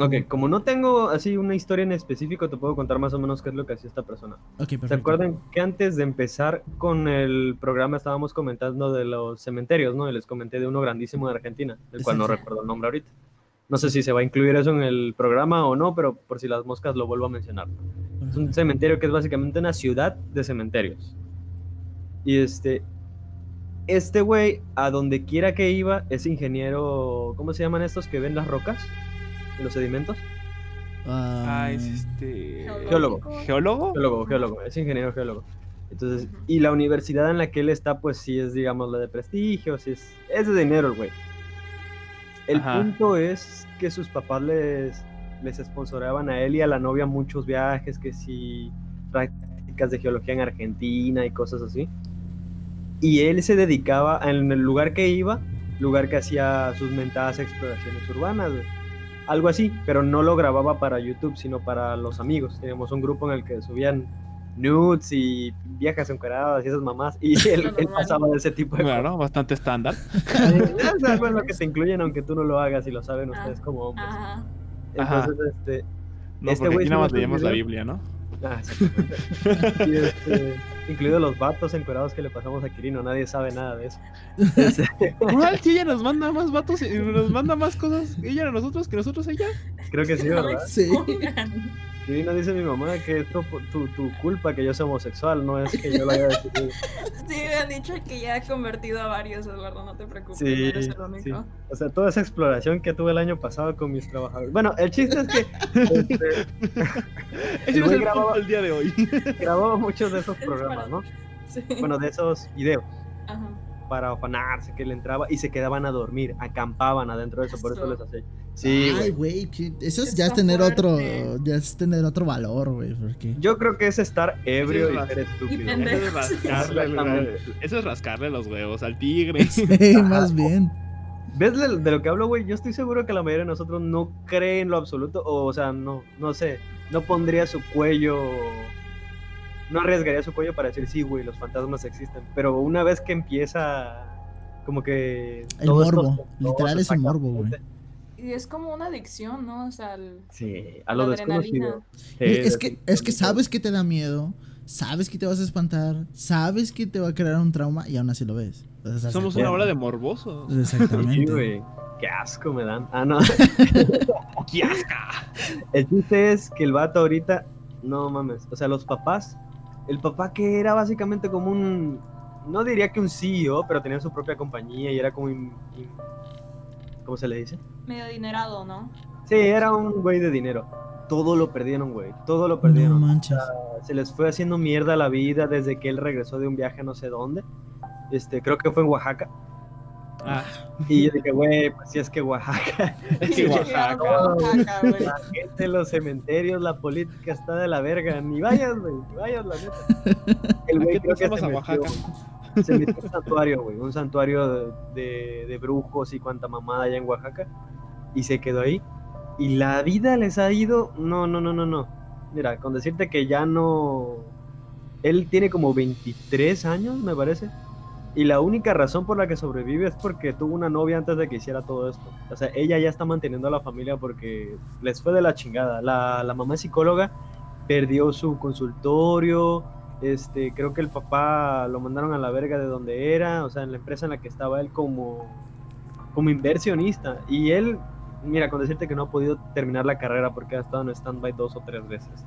Ok, como no tengo así una historia en específico, te puedo contar más o menos qué es lo que hacía esta persona. Ok, perfecto. ¿Se acuerdan que antes de empezar con el programa estábamos comentando de los cementerios, ¿no? Y les comenté de uno grandísimo de Argentina, del cual no recuerdo el nombre ahorita. No sé si se va a incluir eso en el programa o no, pero por si las moscas lo vuelvo a mencionar. Es un cementerio que es básicamente una ciudad de cementerios. Y este, este güey, a donde quiera que iba, es ingeniero, ¿cómo se llaman estos que ven las rocas? Los sedimentos? Ah, Ah, es este. Geólogo. ¿Geólogo? Geólogo, geólogo, es ingeniero geólogo. Entonces, y la universidad en la que él está, pues sí es, digamos, la de prestigio, sí es, es de dinero el güey. El Ajá. punto es que sus papás les, les sponsoreaban a él y a la novia muchos viajes, que sí, prácticas de geología en Argentina y cosas así. Y él se dedicaba, en el lugar que iba, lugar que hacía sus mentadas exploraciones urbanas, güey. Algo así, pero no lo grababa para YouTube, sino para los amigos. Teníamos un grupo en el que subían nudes y viejas encueradas y esas mamás, y él, él pasaba de ese tipo de Bueno, bastante estándar. Es algo en lo que te incluyen, aunque tú no lo hagas y lo saben ustedes Ah, como hombres. Ajá. Entonces, este, No, Este porque aquí nada más sus la. Biblia, ¿no? Ah. Y, este, incluidos los vatos encuerados que le pasamos a Quirino, nadie sabe nada de eso. Este, ¿Cuál? Si ella nos manda más vatos y nos manda más cosas, ella a nosotros que nosotros a ella. creo que sí, ¿verdad? Sí. expongan. Quirino dice mi mamá que es tu, tu, tu culpa que yo sea homosexual, no es que yo lo haya decidido. Sí, me han dicho que ya ha convertido a varios, Eduardo, no te preocupes. Sí, no eres el único. sí. O sea, toda esa exploración que tuve el año pasado con mis trabajadores. Bueno, el chiste es que este, Ese El no es el grababa- punto del día de hoy. grababa muchos de esos Es programas, ¿no? Sí. Bueno, de esos videos Ajá. Para afanarse que le entraba y se quedaban a dormir, acampaban adentro de eso, por eso Eso. les hacía. Sí, Ay, güey. eso es, ya es tener otro, ya es tener otro valor, güey, porque Yo creo que es estar ebrio Sí, y ser estúpido. Eso es rascarle, eso es rascarle los huevos al tigre. sí, más bien. ¿Ves de, de lo que hablo, güey? Yo estoy seguro que la mayoría de nosotros no cree en lo absoluto, o, o sea, no, no sé, no pondría su cuello, no arriesgaría su cuello para decir, sí, güey, los fantasmas existen. Pero una vez que empieza, como que... El morbo, literal es el morbo, güey. Y es como una adicción, ¿no? O sea, el- Sí, a lo La desconocido. Sí, es que, es que sabes que te da miedo, sabes que te vas a espantar, sabes que te va a crear un trauma y aún así lo ves. O sea, Somos una hora de morbosos. Sí, Exactamente. güey. Qué asco me dan. Ah, no. ¡Qué asca! El chiste es que el vato ahorita, no mames, o sea, los papás, el papá que era básicamente como un, no diría que un CEO, pero tenía su propia compañía y era como... in- in- ¿Cómo se le dice? Medio adinerado, ¿no? Sí, era un güey de dinero. Todo lo perdieron, güey. Todo lo No perdieron. manches. se les fue haciendo mierda la vida desde que él regresó de un viaje a no sé dónde. Este, creo que fue en Oaxaca. Ah, Y yo dije, güey, pues si es que Oaxaca. es que Oaxaca. Oaxaca. La gente en los cementerios, la política está de la verga. Ni vayas, güey, ni vayas, la neta. El ¿A güey creo que se a metió, Oaxaca? se metió un santuario, güey. Un santuario de, de- de brujos y cuanta mamada allá en Oaxaca. Y se quedó ahí. Y la vida les ha ido. No, no, no, no, no. Mira, con decirte que ya no. Él tiene como 23 años, me parece. Y la única razón por la que sobrevive es porque tuvo una novia antes de que hiciera todo esto. O sea, ella ya está manteniendo a la familia porque les fue de la chingada. La, la mamá psicóloga, perdió su consultorio. Este, creo que el papá lo mandaron a la verga de donde era, o sea, en la empresa en la que estaba él como, como inversionista. Y él, mira, con decirte que no ha podido terminar la carrera porque ha estado en stand-by dos o tres veces.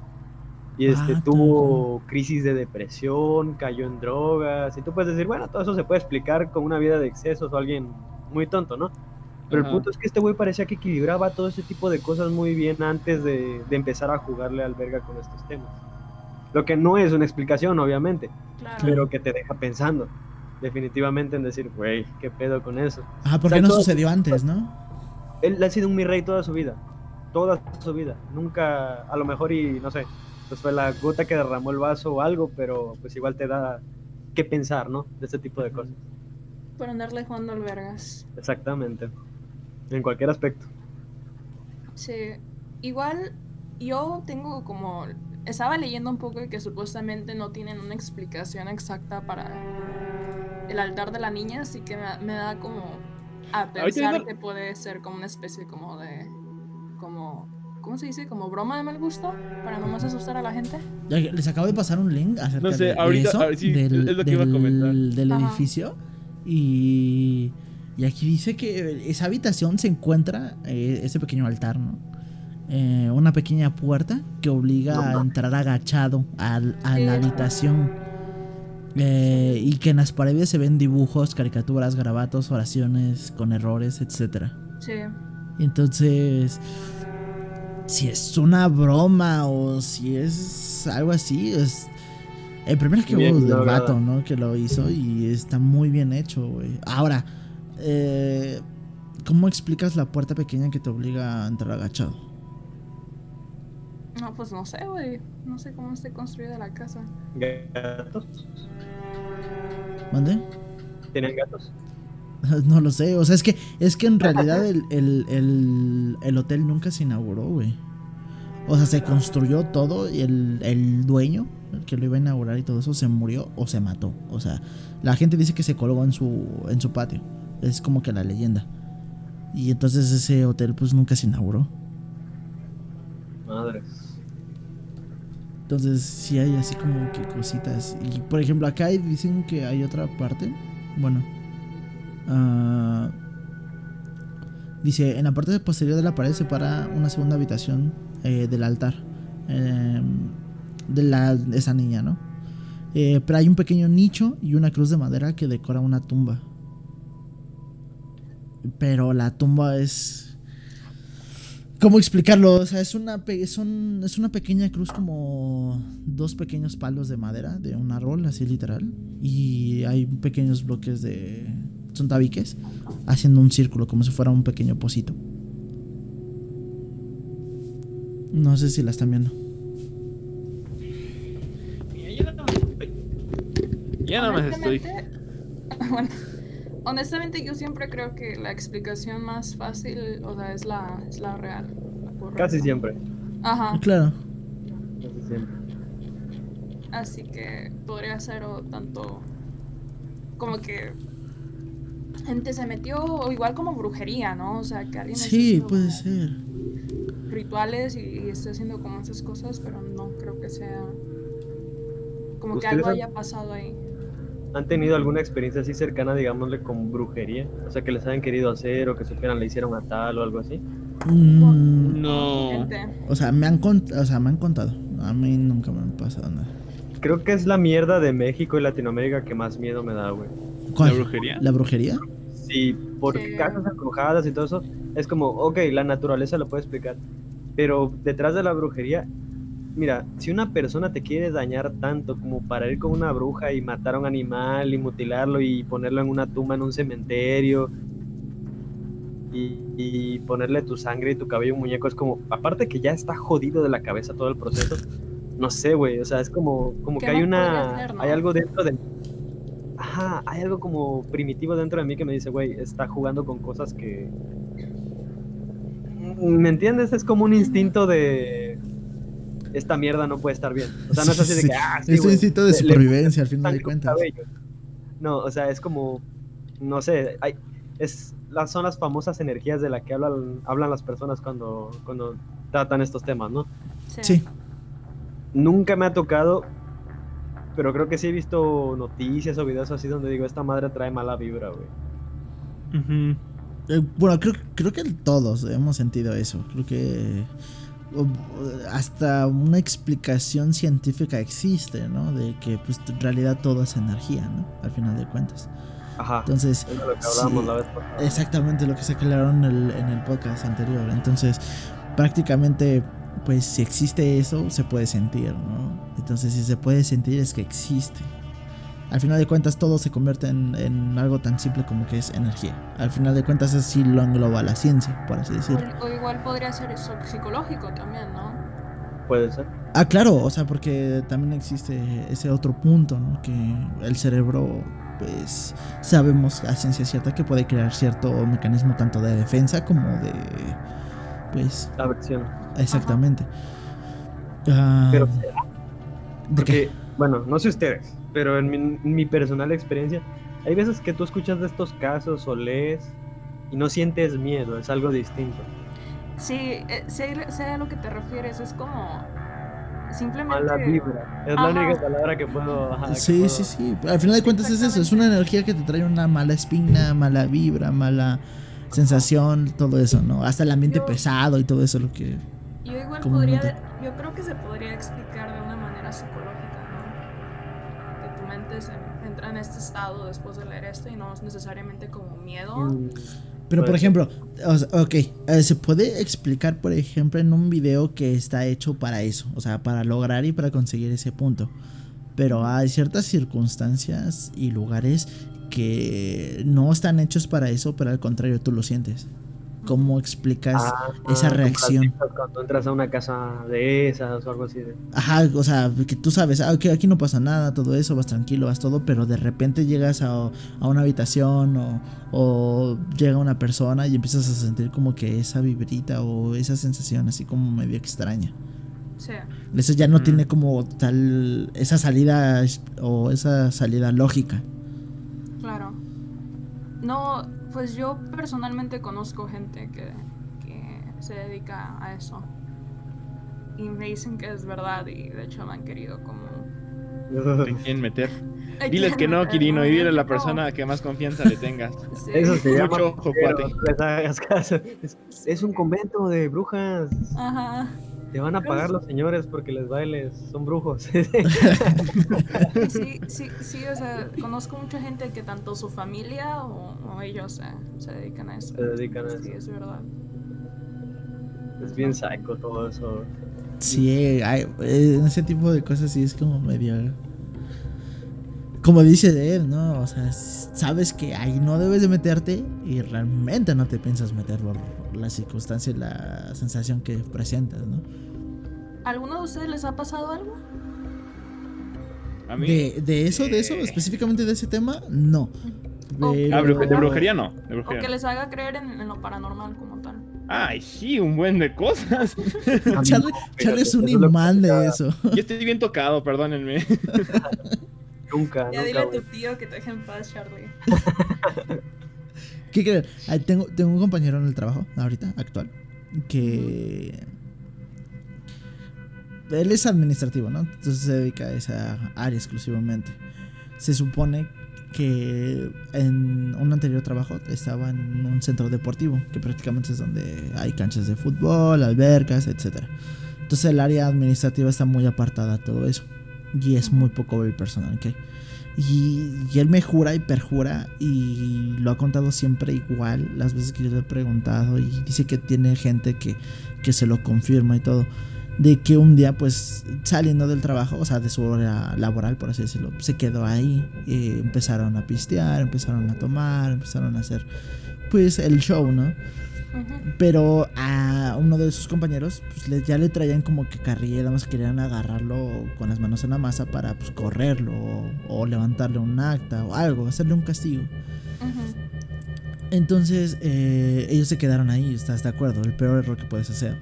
Y este, Ah, tuvo crisis de depresión, cayó en drogas. Y tú puedes decir, bueno, todo eso se puede explicar con una vida de excesos o alguien muy tonto, ¿no? Pero Ajá. el punto es que este güey parecía que equilibraba todo ese tipo de cosas muy bien antes de, de empezar a jugarle al verga con estos temas. Lo que no es una explicación, obviamente, Claro. pero que te deja pensando. Definitivamente en decir, güey, ¿qué pedo con eso? Ah, ¿por O sea, qué no sucedió antes, no? Él ha sido un mi rey toda su vida. Toda su vida. Nunca, a lo mejor, y no sé, pues fue la gota que derramó el vaso o algo, pero pues igual te da que pensar, ¿no? De este tipo de cosas. Por andarle jugando al vergas. Exactamente. En cualquier aspecto. Sí. Igual yo tengo como... Estaba leyendo un poco de que supuestamente no tienen una explicación exacta para el altar de la niña, así que me, me da como a pensar que puede ser como una especie como de... como... ¿Cómo se dice? Como broma de mal gusto, para no más asustar a la gente. Les acabo de pasar un link acerca No sé, de, ahorita- eso, sí, del, es lo que iba a comentar. del Ajá. edificio. Y, y aquí dice que esa habitación se encuentra, eh, ese pequeño altar, ¿no? Eh, una pequeña puerta que obliga No a entrar agachado al- a Sí. la habitación. Eh, y que en las paredes se ven dibujos, caricaturas, garabatos, oraciones con errores, etcétera. Sí. Entonces, si es una broma o si es algo así, es. El primer que hubo del vato, ¿no? Que lo hizo y está muy bien hecho, güey. Ahora, eh, ¿cómo explicas la puerta pequeña que te obliga a entrar agachado? No, pues no sé, güey. No sé cómo esté construida la casa. ¿Gatos? ¿Mande? ¿Tienen gatos? No lo sé, o sea, es que, es que en realidad el, el- el- el hotel nunca se inauguró, güey. O sea, se construyó todo y el, el dueño, el que lo iba a inaugurar y todo eso, se murió o se mató. O sea, la gente dice que se colgó en su, en su patio. Es como que la leyenda. Y entonces ese hotel pues nunca se inauguró. Madres. Entonces sí hay así como que cositas. Y por ejemplo acá dicen que hay otra parte. Bueno. Ah, dice, en la parte posterior de la pared se para una segunda habitación eh, del altar. eh, de, la, esa niña, ¿no? Eh, pero hay un pequeño nicho y una cruz de madera que decora una tumba. Pero la tumba es... ¿Cómo explicarlo? O sea, es una, es es una pequeña cruz como dos pequeños palos de madera de un árbol, así literal. Y hay pequeños bloques de... Son tabiques, haciendo un círculo, como si fuera un pequeño pocito. No sé si la están viendo. Ya nada más estoy. Honestamente- Bueno, honestamente yo siempre creo que la explicación más fácil, o sea, es la, es la real. la. Casi siempre. Ajá. Claro. Casi siempre. Así que podría ser o tanto como que gente se metió, o igual como brujería, ¿no? O sea, que alguien Sí, haciendo puede como ser. rituales y, y esté haciendo como esas cosas, pero no creo que sea como que ¿Ustedes algo han- haya pasado ahí. ¿Han tenido alguna experiencia así cercana, digámosle, con brujería? O sea, que les hayan querido hacer o que supieran le hicieron a tal o algo así. Mm, No. Gente. o, sea, me han cont- o sea, me han contado. A mí nunca me ha pasado nada. creo que es la mierda de México y Latinoamérica que más miedo me da, güey. ¿Cuál? ¿La brujería? ¿La brujería? Sí, por Sí. casas embrujadas y todo eso, es como, ok, la naturaleza lo puede explicar. Pero detrás de la brujería, mira, si una persona te quiere dañar tanto como para ir con una bruja y matar a un animal y mutilarlo y ponerlo en una tumba en un cementerio y, y ponerle tu sangre y tu cabello un muñeco, es como, aparte que ya está jodido de la cabeza todo el proceso, no sé, güey, o sea, es como, como ¿Qué que hay una, no? hay algo dentro de Ajá, hay algo como primitivo dentro de mí que me dice, güey, está jugando con cosas que... ¿Me entiendes? Es como un instinto de... Esta mierda no puede estar bien. O sea, no es así de que... Ah, sí, es un instinto de le- le supervivencia, al final de cuentas. cabello. No, o sea, es como... No sé, hay, es, las, son las famosas energías de las que hablan, hablan las personas cuando, cuando tratan estos temas, ¿no? Sí, Nunca me ha tocado, pero creo que sí he visto noticias o videos así donde digo, esta madre trae mala vibra, güey. Eh, bueno, creo, creo que todos hemos sentido eso. Creo que hasta una explicación científica existe, ¿no? De que pues en realidad todo es energía, ¿no? Al final de cuentas. Ajá. Entonces, Es de lo que hablábamos sí, la vez pasada. exactamente lo que se aclararon en el, en el podcast anterior. Entonces, prácticamente, pues si existe eso, se puede sentir, ¿no? Entonces, si se puede sentir es que existe. Al final de cuentas, todo se convierte en, en algo tan simple como que es energía. Al final de cuentas, así lo engloba la ciencia, por así decirlo. O, o igual podría ser eso psicológico también, ¿no? Puede ser. Ah, claro, o sea, porque también existe ese otro punto, ¿no? Que el cerebro, pues, sabemos a ciencia cierta que puede crear cierto mecanismo tanto de defensa como de, pues, La versión. Exactamente. Ah, Pero ¿de Porque, qué? bueno, no sé ustedes, pero en mi, en mi personal experiencia, hay veces que tú escuchas de estos casos o lees y no sientes miedo, es algo distinto. Sí, eh, sé, sé a lo que te refieres, es como simplemente... Mala vibra. Es la Ajá. única palabra que puedo. ajá, que Sí, puedo- sí, sí. Al final de cuentas es eso, es una energía que te trae una mala espina, mala vibra, mala sensación, todo eso, ¿no? Hasta el ambiente Yo- pesado y todo eso lo que... Yo igual podría, yo creo que se podría explicar de una manera psicológica, ¿no? Que tu mente se entra en este estado después de leer esto y no es necesariamente como miedo. Mm, Pero por ejemplo, o sea, ok, eh, se puede explicar, por ejemplo, en un video que está hecho para eso, o sea, para lograr y para conseguir ese punto. Pero hay ciertas circunstancias y lugares que no están hechos para eso, pero al contrario, tú lo sientes. ¿Cómo explicas ah, esa reacción? Cuando entras a una casa de esas o algo así. de- Ajá, o sea, que tú sabes, ah, ok, aquí no pasa nada, todo eso, vas tranquilo, vas todo, pero de repente llegas a, a una habitación o, o llega una persona y empiezas a sentir como que esa vibrita o esa sensación así como medio extraña. Sí. Eso ya no Mm. tiene como tal, esa salida o esa salida lógica. No, pues yo personalmente conozco gente que, que se dedica a eso. Y me dicen que es verdad y de hecho me han querido como... Te quieren meter. Diles que no, Kirino, y dile a la persona que más confianza le tengas. Sí. Eso se llama. Mucho ojo, cuate. es un convento de brujas. Ajá. Te van a pagar los señores porque les bailes. Son brujos. Sí, sí, sí, o sea, conozco mucha gente que tanto su familia o, o ellos se, se dedican a eso. Se dedican a Sí, eso. es verdad. es bien psycho todo eso. Sí, hay- eh, en ese tipo de cosas sí es como medio... Como dice de él, ¿no? O sea, sabes que ahí no debes de meterte y realmente no te piensas meter por la circunstancia y la sensación que presentas, ¿no? ¿Alguno de ustedes les ha pasado algo? A mí. De, de eso, de eso, Eh. específicamente de ese tema, no. Ok. Pero- Ah, de brujería no. De O brujería que les haga creer en, en lo paranormal como tal. Ay, sí, un buen de cosas. Charlie, Charlie es un imán de eso. Yo estoy bien tocado, perdónenme. Nunca, Ya nunca. dile a tu tío que te deje en paz, Charlie. ¿Qué? Ah, tengo, tengo un compañero en el trabajo, ahorita, actual, que... Él es administrativo, ¿no? Entonces se dedica a esa área exclusivamente. Se supone que en un anterior trabajo estaba en un centro deportivo, que prácticamente es donde hay canchas de fútbol, albercas, etc. Entonces el área administrativa está muy apartada de todo eso. Y es muy poco el personal que hay. Y, él me jura y perjura y lo ha contado siempre igual las veces que yo le he preguntado y dice que tiene gente que, que se lo confirma y todo. De que un día pues saliendo del trabajo, o sea, de su hora laboral por así decirlo, se quedó ahí. eh, empezaron a pistear, empezaron a tomar, empezaron a hacer pues el show, ¿no? Pero a uno de sus compañeros pues, le- ya le traían como que carrilla, nada más querían agarrarlo con las manos en la masa para pues, correrlo o, o levantarle un acta o algo, hacerle un castigo. Entonces eh, ellos se quedaron ahí, ¿estás de acuerdo? El peor error que puedes hacer.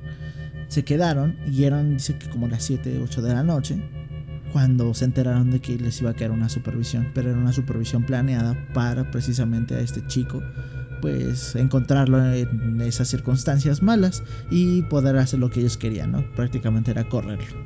Se quedaron y eran, dice que como las 7, 8 de la noche, cuando se enteraron de que les iba a caer una supervisión, pero era una supervisión planeada para precisamente a este chico, pues encontrarlo en esas circunstancias malas y poder hacer lo que ellos querían, ¿no? Prácticamente era correrlo.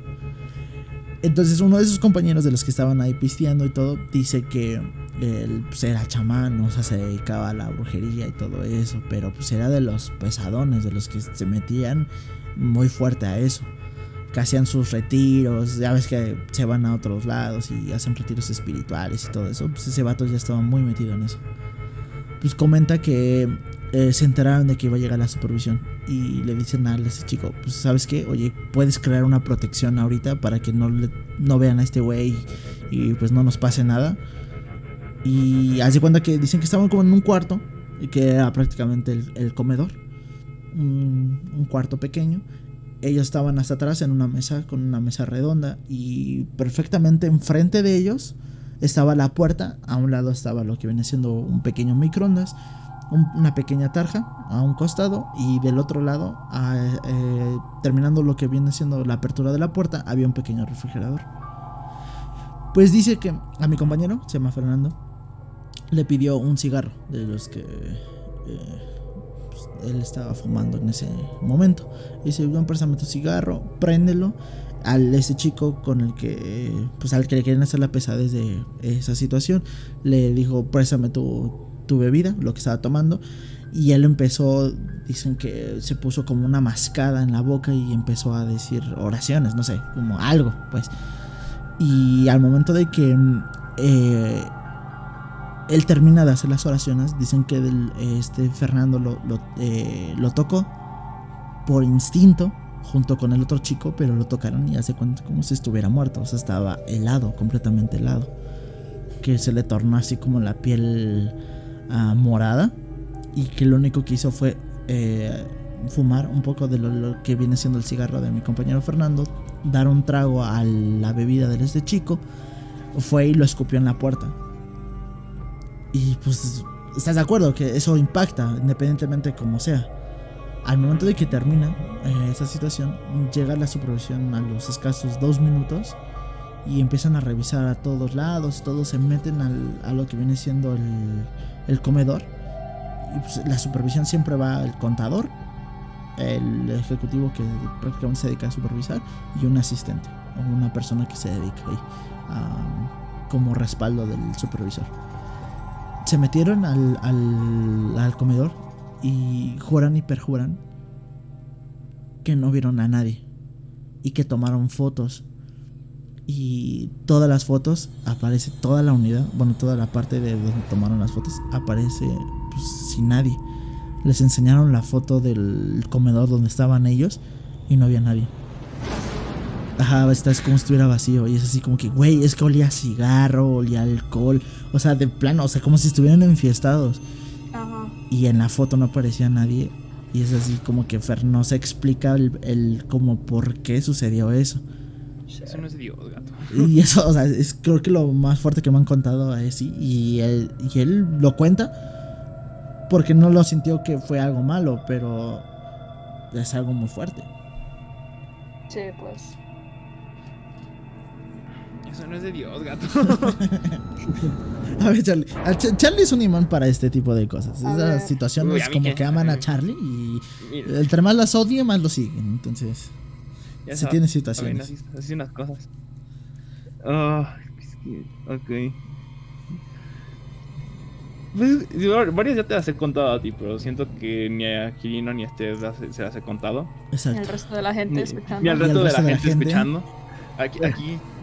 Entonces uno de sus compañeros de los que estaban ahí pisteando y todo dice que él pues, era chamán, o sea, se dedicaba a la brujería y todo eso, pero pues era de los pesadones, de los que se metían muy fuerte a eso. Que hacían sus retiros, ya ves que se van a otros lados y hacen retiros espirituales y todo eso. Pues ese vato ya estaba muy metido en eso. Pues comenta que eh, se enteraron de que iba a llegar la supervisión y le dicen a ese chico, pues sabes qué, oye, puedes crear una protección ahorita para que no, le- no vean a este güey y, pues no nos pase nada. Y hace cuenta que dicen que estaban como en un cuarto, y que era prácticamente el, el comedor. Un, un cuarto pequeño. Ellos estaban hasta atrás en una mesa, con una mesa redonda. Y perfectamente enfrente de ellos estaba la puerta. A un lado estaba lo que viene siendo un pequeño microondas. un- una pequeña tarja a un costado. Y del otro lado, eh, terminando lo que viene siendo la apertura de la puerta, había un pequeño refrigerador. Pues dice que a mi compañero, se llama Fernando, le pidió un cigarro de los que eh, pues, él estaba fumando en ese momento. Dice, no, préstame tu cigarro, préndelo. Al ese chico con el que, pues al que le querían hacer la pesadez de esa situación, le dijo, préstame tu, tu bebida, lo que estaba tomando. Y él empezó, dicen que se puso como una mascada en la boca y empezó a decir oraciones, no sé, como algo, pues. Y al momento de que eh, él termina de hacer las oraciones, dicen que del- este Fernando lo, lo, eh, lo tocó por instinto junto con el otro chico, pero lo tocaron y hace como si estuviera muerto, o sea, estaba helado, completamente helado, que se le tornó así como la piel ah, morada y que lo único que hizo fue eh, fumar un poco de lo que viene siendo el cigarro de mi compañero Fernando, dar un trago a la bebida de este chico, fue y lo escupió en la puerta. Y pues, ¿estás de acuerdo que eso impacta, independientemente como sea? Al momento de que termina eh, esa situación, llega la supervisión a los escasos dos minutos y empiezan a revisar a todos lados, todos se meten al- a lo que viene siendo el, el comedor. Y pues, la supervisión siempre va el contador, el ejecutivo que prácticamente se dedica a supervisar y un asistente o una persona que se dedica ahí como respaldo del supervisor. Se metieron al, al, al comedor y juran y perjuran que no vieron a nadie y que tomaron fotos y todas las fotos aparece toda la unidad, bueno, toda la parte de donde tomaron las fotos aparece pues, sin nadie. Les enseñaron la foto del comedor donde estaban ellos y no había nadie. Ajá, está, es como si estuviera vacío y es así como que, güey, es que olía cigarro, olía alcohol, o sea, de plano, o sea, como si estuvieran enfiestados. Y en la foto no aparecía nadie. Y es así como que Fer no se explica el, el como por qué sucedió eso. Eso no es Dios, gato. Y eso, o sea, es creo que lo más fuerte que me han contado a ese. Y él, y él lo cuenta porque no lo sintió que fue algo malo, pero es algo muy fuerte. Sí, pues. Eso no es de Dios, gato. A ver, Charlie. a Ch- Charlie es un imán para este tipo de cosas. A Esas situaciones Uy, como qué. que aman a Charlie y Mira, entre más las odie, más lo siguen. Entonces, ya sabes, tiene situaciones. así, así unas cosas. Ah, que- ok. Pues, varias ya te las he contado a ti, pero siento que ni a Kirino ni a las- se las he contado. Y el Exacto. resto de la gente Ni, escuchando. ni al Y al resto de la resto de la gente gente. escuchando. Aquí, aquí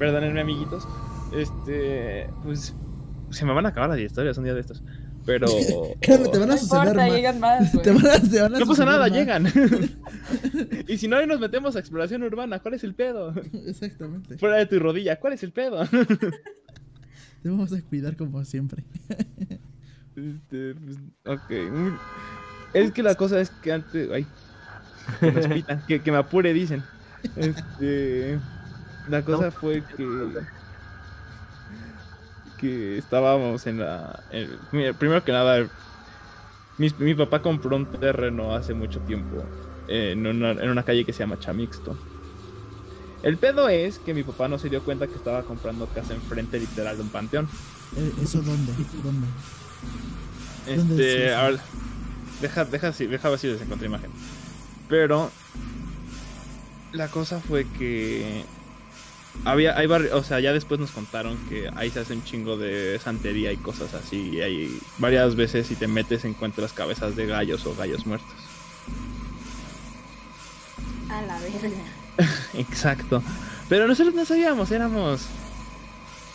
Perdónenme, amiguitos. Este, pues se me van a acabar las historias un día de estos. Pero. Créeme, te van a No suceder importa, más. llegan más, güey. Te van a, te van a No pasa nada, más. llegan. y si no, ahí nos metemos a exploración urbana. ¿Cuál es el pedo? Exactamente. Fuera de tu rodilla, ¿cuál es el pedo? Te vamos a cuidar como siempre. Este, pues, ok. Es que la cosa es que antes. Ay. Que, nos pitan, que, que me apure, dicen. Este. La cosa fue que. Que estábamos en la. en- mira, primero que nada, mi, mi papá compró un terreno hace mucho tiempo. En una, en una calle que se llama Chamixto. El pedo es que mi papá no se dio cuenta que estaba comprando casa enfrente literal de un panteón. Eh, ¿Eso dónde? ¿Dónde? ¿Dónde es Este, eso? a ver, deja, deja, así- deja ver si les encontré imagen. Pero la cosa fue que había, hay barri- o sea, ya después nos contaron que ahí se hace un chingo de santería y cosas así. Y hay varias veces si te metes encuentras cabezas de gallos o gallos muertos. A la verga. Exacto. Pero nosotros no sabíamos, éramos,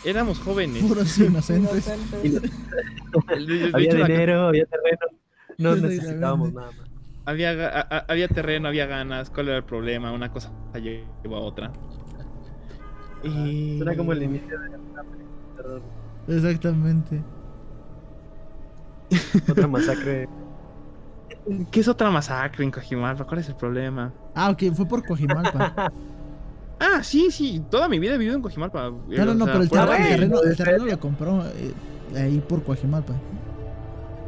éramos jóvenes. Puros inocentes. Inocentes. De- de Había dinero, había terreno. No necesitábamos nada más. había, ga- a- a- había terreno, había ganas. ¿Cuál era el problema? Una cosa llevó a otra. Y... Suena como el inicio de una película de terror. Exactamente. Otra masacre. ¿Qué es otra masacre en Cojimalpa? ¿Cuál es el problema? Ah, ok, fue por Cojimalpa. Ah, sí, sí. Toda mi vida he vivido en Cojimalpa. No, no, no, O sea, pero el terreno, terreno, el ¿en terreno lo compró eh, ahí por Coajimalpa.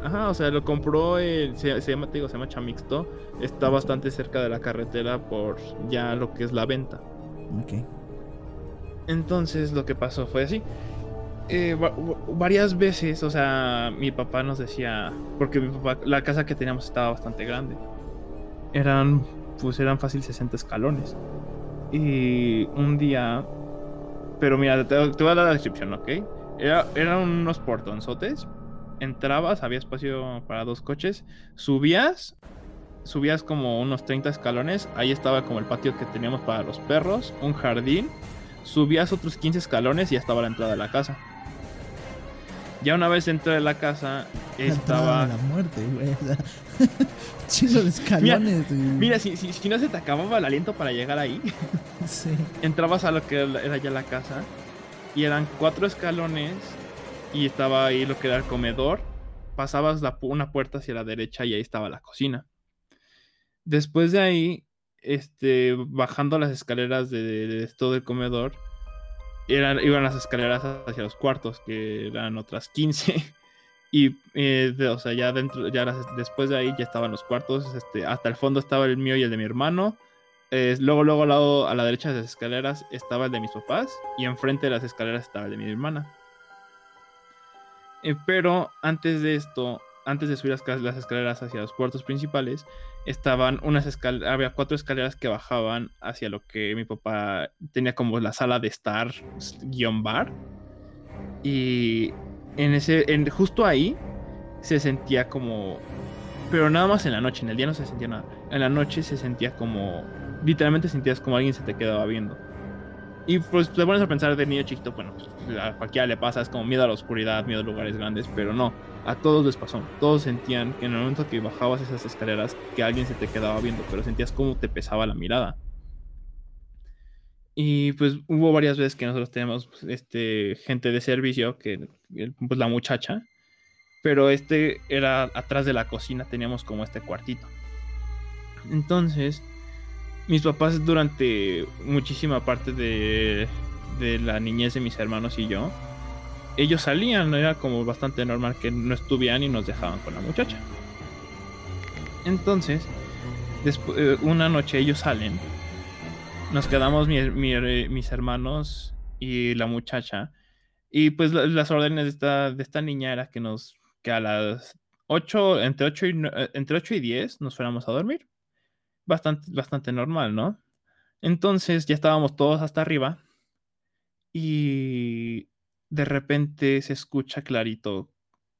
Ajá, o sea, lo compró el... Se, se llama, te digo, se llama Chamixto. Está bastante cerca de la carretera por ya lo que es la venta. Ok. Entonces lo que pasó fue así. Eh, va- va- varias veces, o sea, mi papá nos decía, porque mi papá, la casa que teníamos estaba bastante grande. Eran, pues eran fácil 60 escalones. Y un día, pero mira, te, te voy a dar la descripción, ¿ok? Era, eran unos portonzotes. Entrabas, había espacio para dos coches. Subías, subías como unos 30 escalones. Ahí estaba como el patio que teníamos para los perros, un jardín subías otros 15 escalones y ya estaba la entrada de la casa. Ya una vez entré de la casa, La estaba... de la muerte, güey. de escalones. güey. Mira, si, si, si no se te acababa el aliento para llegar ahí, Sí. entrabas a lo que era ya la casa y eran cuatro escalones y estaba ahí lo que era el comedor. Pasabas la una puerta hacia la derecha y ahí estaba la cocina. Después de ahí, este, bajando las escaleras de, todo el comedor, eran, iban las escaleras hacia los cuartos, que eran otras 15. Y, eh, de- o sea, ya dentro, ya después de ahí ya estaban los cuartos, este, hasta el fondo estaba el mío y el de mi hermano. Luego, luego al lado, a la derecha de las escaleras estaba el de mis papás y enfrente de las escaleras estaba el de mi hermana. Eh, pero antes de esto, antes de subir las, ca- las escaleras hacia los cuartos principales, estaban unas escaleras, había cuatro escaleras que bajaban hacia lo que mi papá tenía como la sala de estar guion bar. Y en ese, en, justo ahí se sentía como, pero nada más en la noche, en el día no se sentía nada. En la noche se sentía como, literalmente sentías como alguien se te quedaba viendo. Y pues te pones a pensar de niño chiquito, bueno, pues, a cualquiera le pasa, es como miedo a la oscuridad, miedo a lugares grandes, pero no, a todos les pasó. Todos sentían que en el momento que bajabas esas escaleras, que alguien se te quedaba viendo, pero sentías como te pesaba la mirada. Y pues hubo varias veces que nosotros tenemos pues, este, gente de servicio, que pues la muchacha, pero este era atrás de la cocina, teníamos como este cuartito. Entonces, mis papás durante muchísima parte de, de la niñez de mis hermanos y yo, ellos salían, era como bastante normal que no estuvieran y nos dejaban con la muchacha. Entonces, despu- eh, una noche ellos salen, nos quedamos mi- mi- mis hermanos y la muchacha, y pues la- las órdenes de esta, de esta niña era que nos, que a las 8, entre 8 y, eh, entre 8 y 10 nos fuéramos a dormir bastante, bastante normal, ¿no? Entonces ya estábamos todos hasta arriba y de repente se escucha clarito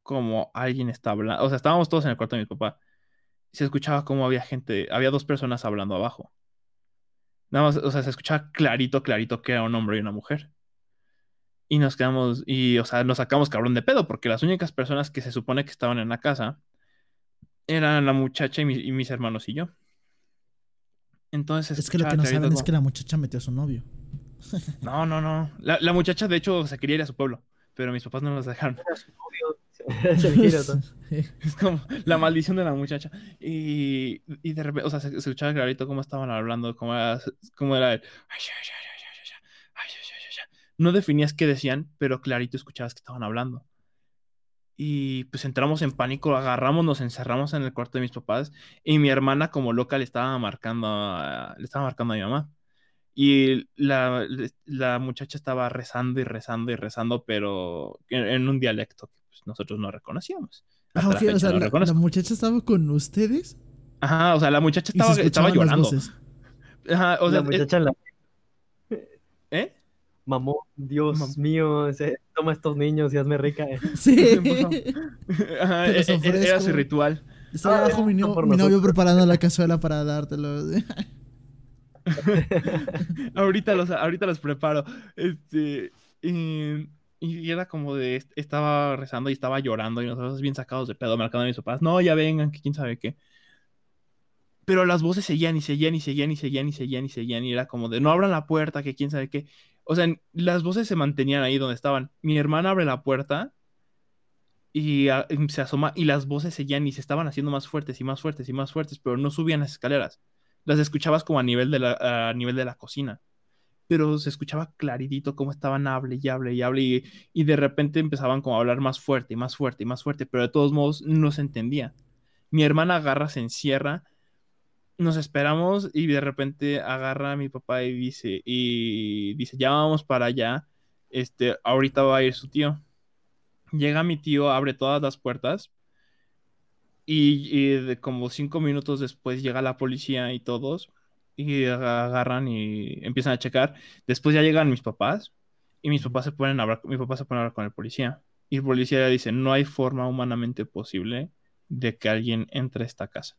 como alguien está hablando. O sea, estábamos todos en el cuarto de mi papá. Se escuchaba como había gente, había dos personas hablando abajo. Nada más, o sea, se escuchaba clarito, clarito que era un hombre y una mujer. Y nos quedamos, y o sea, nos sacamos cabrón de pedo, porque las únicas personas que se supone que estaban en la casa eran la muchacha y, mi- y mis hermanos y yo. Entonces, Es que lo que no saben es que la muchacha metió a su novio. No, no, no. La, la muchacha, de hecho, se quería ir a su pueblo, pero mis papás no nos dejaron. Es como la maldición de la muchacha. Y, y de repente, o sea, se, se escuchaba clarito cómo estaban hablando, cómo era, cómo era el... No definías qué decían, pero clarito escuchabas que estaban hablando. Y pues entramos en pánico, agarramos, nos encerramos en el cuarto de mis papás y mi hermana como loca le estaba marcando a, le estaba marcando a mi mamá. Y la, la muchacha estaba rezando y rezando y rezando, pero en, en un dialecto que pues, nosotros no reconocíamos. Ah, Hasta la ok, fecha o sea, no la, muchacha estaba con ustedes Ajá, o sea, la muchacha se estaba, estaba llorando. voces. Ajá, o sea, la muchacha en la ¿eh? mamó, Dios Mam- mío, se- toma estos niños y hazme rica. eh. Sí. Ajá, Te e- los e- era su ritual. Estaba Ah, abajo mi, no- por mi novio preparando la cazuela para dártelo. ahorita los, ahorita los preparo. Este, y, era como de, estaba rezando y estaba llorando y nosotros bien sacados de pedo, marcando a mis papás, no, ya vengan, que quién sabe qué. Pero las voces seguían y seguían y seguían y seguían y seguían y seguían y era como de, no abran la puerta, que quién sabe qué. O sea, las voces se mantenían ahí donde estaban. Mi hermana abre la puerta y ah, y se asoma y las voces seguían y se estaban haciendo más fuertes y más fuertes y más fuertes, pero no subían las escaleras. Las escuchabas como a nivel de la, a nivel de la cocina. Pero se escuchaba claridito cómo estaban hable y hable y hable y, y de repente empezaban como a hablar más fuerte y más fuerte y más fuerte, pero de todos modos no se entendía. Mi hermana agarra, se encierra, nos esperamos y de repente agarra a mi papá y dice, y dice, ya vamos para allá, este, ahorita va a ir su tío. Llega mi tío, abre todas las puertas y, y de como cinco minutos después llega la policía y todos y agarran y empiezan a checar. Después ya llegan mis papás y mis papás se ponen a hablar, mi papá se pone a hablar con el policía y el policía le dice, no hay forma humanamente posible de que alguien entre a esta casa.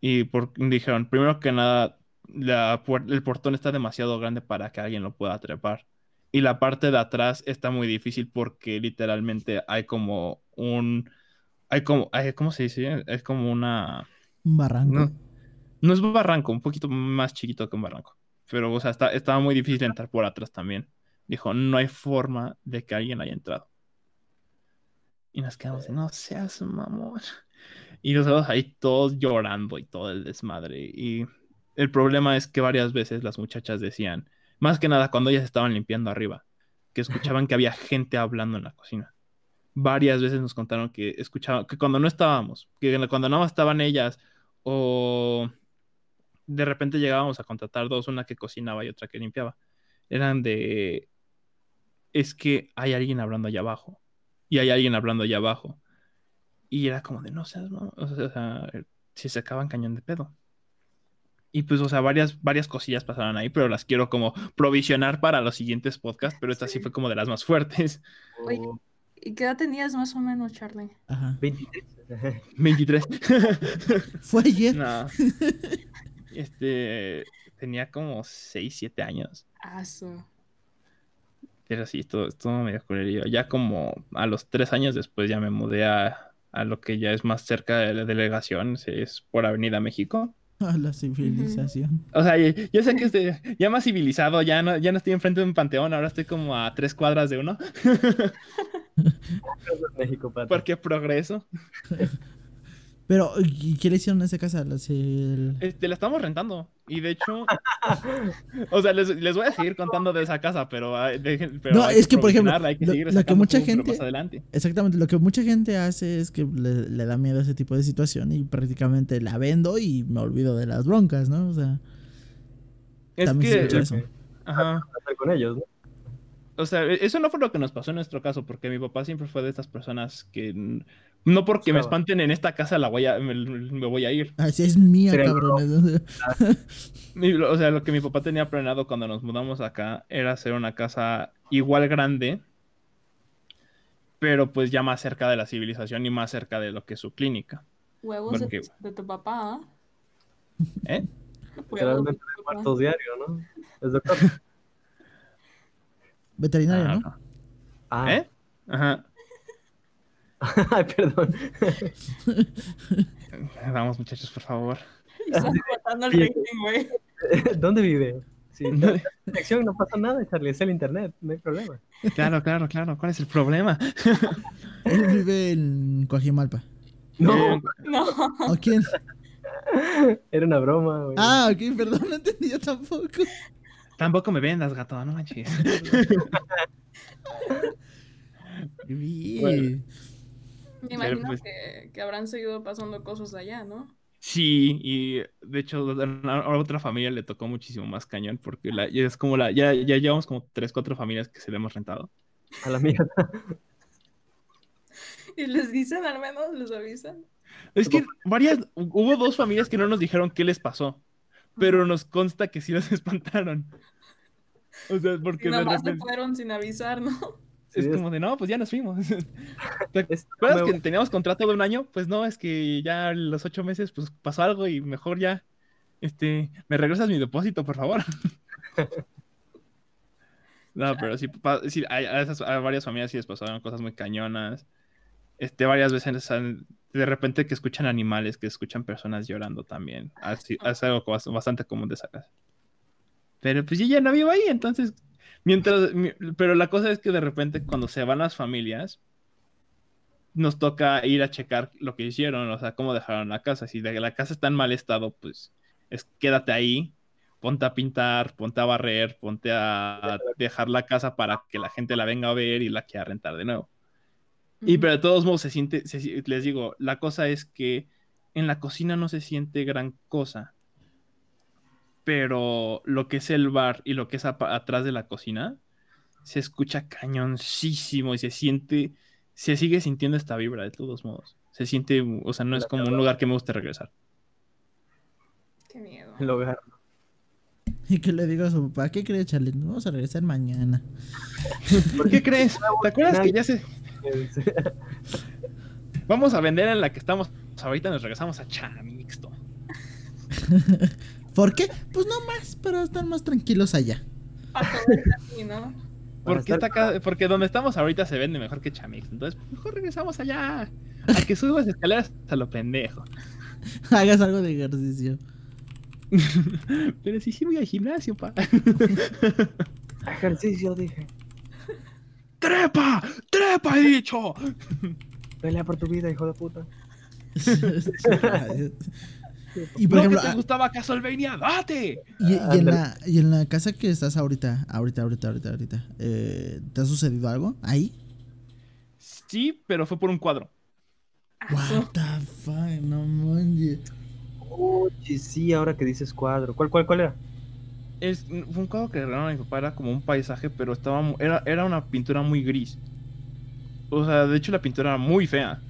Y por, dijeron, primero que nada, la el portón está demasiado grande para que alguien lo pueda trepar. Y la parte de atrás está muy difícil porque literalmente hay como un... Hay como... hay- ¿Cómo se dice? Es como una... Un barranco. No, no es un barranco, un poquito más chiquito que un barranco. Pero, o sea, está, estaba muy difícil entrar por atrás también. Dijo, no hay forma de que alguien haya entrado. Y nos quedamos, de, no seas mamón. Y nosotros ahí todos llorando y todo el desmadre. Y el problema es que varias veces las muchachas decían, más que nada cuando ellas estaban limpiando arriba, que escuchaban que había gente hablando en la cocina. Varias veces nos contaron que escuchaban, que cuando no estábamos, que cuando más estaban ellas, o de repente llegábamos a contratar dos, una que cocinaba y otra que limpiaba. Eran de, es que hay alguien hablando allá abajo. Y hay alguien hablando allá abajo. Y era como de, no seas, no, o sea, o sea, si se acaban cañón de pedo. Y pues, o sea, varias, varias cosillas pasaron ahí, pero las quiero como provisionar para los siguientes podcasts, pero esta sí Sí. fue como de las más fuertes. Oye. ¿Y qué edad tenías más o menos, Charlie? Ajá. 23. 23. Fue ayer. no. Este, tenía como 6, 7 años. Ah. Pero sí, esto, esto medio culerillo. Ya como a los tres años después ya me mudé a, a lo que ya es más cerca de la delegación, es por Avenida México. A la civilización. O sea, ya, ya sé que estoy ya más civilizado, ya no, ya no estoy enfrente de un panteón, ahora estoy como a tres cuadras de uno, México, porque progreso. Pero, ¿y qué le hicieron a esa casa? Las- el- Este, la estamos rentando. Y de hecho, o sea, les, les voy a seguir contando de esa casa, pero, hay- dejen- pero No, hay es que, por ejemplo, hay que lo- seguir lo que mucha gente- más adelante. Exactamente, lo que mucha gente hace es que le, le da miedo a ese tipo de situación y prácticamente la vendo y me olvido de las broncas, ¿no? O sea, Es también se que, eso. ajá. Con ellos, ¿no? O sea, e- eso no fue lo que nos pasó en nuestro caso, porque mi papá siempre fue de estas personas que no porque me espanten en esta casa la voy a, me, me voy a ir. Así es mía. Mi- O sea, lo que mi papá tenía planeado cuando nos mudamos acá era hacer una casa igual grande, pero pues ya más cerca de la civilización y más cerca de lo que es su clínica. Huevos de, Porque- de tu papá, ¿ah? ¿Eh? Huevos de Literalmente muertos diario, ¿no? Es doctor. Veterinario, Ah, ¿no? no. Ah, ¿Eh? Ajá. Ay, perdón. Vamos, muchachos, por favor. Y estás matando el rating, güey. ¿Dónde vive? Sí, no, no pasa nada, Charlie, es el internet, no hay problema. Claro, claro, claro. ¿Cuál es el problema? Él vive en Coajimalpa. No, Eh, No. ¿O quién? era una broma, güey. Ah, ok, perdón, no entendí yo tampoco. tampoco me vendas, gato, no manches. Bien. Me imagino pues- que, que habrán seguido pasando cosas allá, ¿no? Sí, y de hecho a otra familia le tocó muchísimo más cañón porque la, ya es como la, ya, ya llevamos como tres, cuatro familias que se le hemos rentado. A la mierda. Y les dicen al menos, les avisan. Es que varias, hubo dos familias que no nos dijeron qué les pasó, pero nos consta que sí los espantaron. O sea, Y porque de nomás se repente fueron sin avisar, ¿no? Sí, es como de, no, pues ya nos fuimos. ¿Te acuerdas que teníamos contrato de un año? Pues no, es que ya los ocho meses pues pasó algo y mejor ya, este, me regresas mi depósito, por favor. No, pero sí, sí, a, esas, a varias familias sí les pasaron cosas muy cañonas. Este, varias veces han- de repente que escuchan animales, que escuchan personas llorando también. Así, es algo bas- bastante común de esa casa. Pero pues yo ya no vivo ahí, entonces, mientras, mi- pero la cosa es que de repente cuando se van las familias, nos toca ir a checar lo que hicieron, o sea, cómo dejaron la casa. Si la casa está en mal estado, pues es quédate ahí, ponte a pintar, ponte a barrer, ponte a dejar la casa para que la gente la venga a ver y la quiera rentar de nuevo. Y pero de todos modos se siente, se les digo, la cosa es que en la cocina no se siente gran cosa. Pero lo que es el bar y lo que es atrás de la cocina se escucha cañoncísimo y se siente, se sigue sintiendo esta vibra de todos modos. Se siente, o sea, no es como un lugar que me guste regresar. Qué miedo. El hogar. ¿Y qué le digo a su papá? ¿Qué cree, Charlie? Nos vamos a regresar mañana. ¿Por qué crees? ¿Te acuerdas que ya se... Vamos a vender en la que estamos ahorita nos regresamos a Chamixto. ¿Por qué? Pues no más, para estar más tranquilos allá. Así, ¿no? Porque, estar- está acá- porque donde estamos ahorita se vende mejor que Chamix. Entonces, mejor regresamos allá. A que subas escaleras a lo pendejo. Hagas algo de ejercicio. Pero sí, sí voy al gimnasio, pa. Ejercicio, dije. ¡Trepa! ¡Trepa, he dicho! Pelea por tu vida, hijo de puta. Y por ¿No ejemplo, que te ah, gustaba Castlevania? ¡Date! y, y en la, y en la casa que estás ahorita, ahorita, ahorita, ahorita, ahorita, eh, ¿te ha sucedido algo ahí? Sí, pero fue por un cuadro. What the fuck, no manches. Oye, sí, ahora que dices cuadro. ¿Cuál, cuál, cuál era? Es, fue un cuadro que regalaron a mi papá, era como un paisaje, pero estaba era, era una pintura muy gris. O sea, de hecho la pintura era muy fea.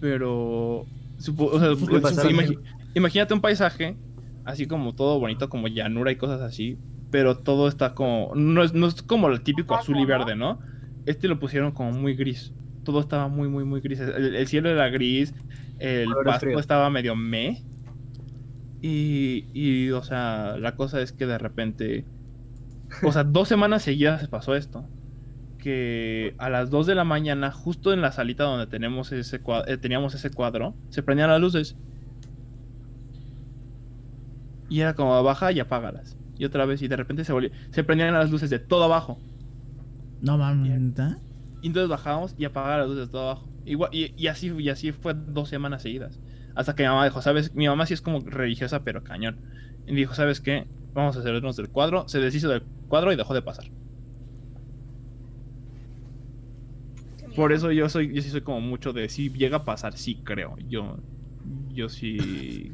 Pero... supo- o sea, ¿Por qué o sea, pasaron? imagi- imagínate un paisaje, así como todo bonito, como llanura y cosas así, pero todo está como... No es, no es como el típico azul y verde, ¿no? Este lo pusieron como muy gris. Todo estaba muy, muy, muy gris. El, el cielo era gris, el pasto estaba medio meh. Y, y, o sea, la cosa es que de repente, o sea, dos semanas seguidas se pasó esto. Que a las 2 de la mañana, justo en la salita donde tenemos ese eh, teníamos ese cuadro, se prendían las luces. Y era como baja y apágalas. Y otra vez, y de repente se volvió, se prendían las luces de todo abajo. No mames. Y entonces bajábamos y apagaba las luces de todo abajo. Igual, y, y así, y así fue dos semanas seguidas. Hasta que mi mamá dijo, ¿sabes? Mi mamá sí es como religiosa, pero cañón. Y dijo, ¿sabes qué? Vamos a hacernos del cuadro. Se deshizo del cuadro y dejó de pasar. Por eso yo soy, yo sí soy como mucho de si llega a pasar, sí creo. Yo, yo sí.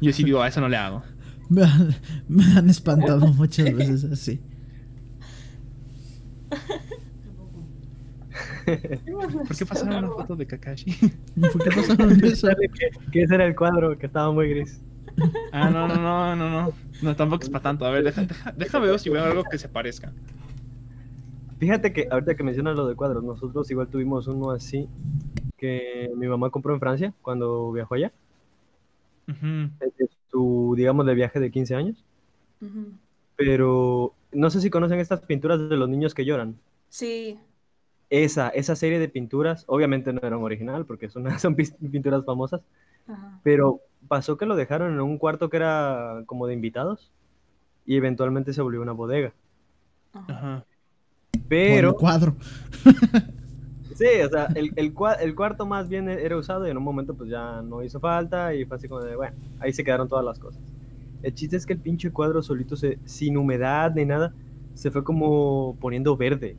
Yo sí digo, a eso no le hago. Me han, me han espantado muchas veces así. ¿Por qué pasaron una foto de Kakashi? ¿Por qué pasaron eso? que, que ese era el cuadro que estaba muy gris. Ah, no, no, no, no, no. No, tampoco es para tanto. A ver, deja, deja, déjame ver si veo algo que se parezca. Fíjate que ahorita que mencionas lo de cuadros, nosotros igual tuvimos uno así que mi mamá compró en Francia cuando viajó allá. De su, digamos, de viaje de 15 años. Pero no sé si conocen estas pinturas de los niños que lloran. Sí. Esa, esa serie de pinturas, obviamente no eran original porque son, son pinturas famosas, Ajá. pero pasó que lo dejaron en un cuarto que era como de invitados y eventualmente se volvió una bodega. Ajá. Por Pero, el cuadro. sí, o sea, el, el, cua- el cuarto más bien era usado y en un momento pues ya no hizo falta y fue así como de, bueno, ahí se quedaron todas las cosas. El chiste es que el pinche cuadro solito, se, sin humedad ni nada, se fue como poniendo verde.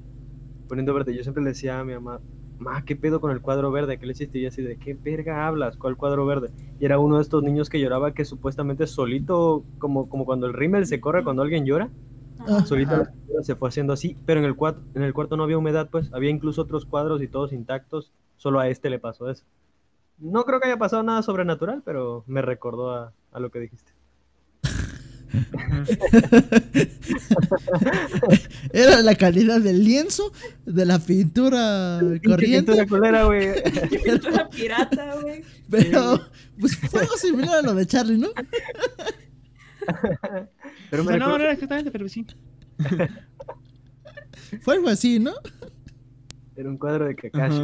Poniendo verde. Yo siempre le decía a mi mamá, ma, ¿qué pedo con el cuadro verde? ¿Qué le hiciste? Y así de, ¿qué verga hablas? ¿Cuál cuadro verde? Y era uno de estos niños que lloraba que supuestamente solito, como, como cuando el rímel se corre cuando alguien llora, Ajá. solito Ajá. la pintura se fue haciendo así, pero en el, cuarto, en el cuarto no había humedad, pues había incluso otros cuadros y todos intactos, solo a este le pasó eso. No creo que haya pasado nada sobrenatural, pero me recordó a, a lo que dijiste. Era la calidad del lienzo, de la pintura corriente, pintura culera, güey. Pintura pirata, güey. pero pues fue algo similar a lo de Charlie, ¿no? Pero me No, no, recuerdo- no era exactamente, pero sí. Fue algo así, ¿no? Era un cuadro de Kakashi.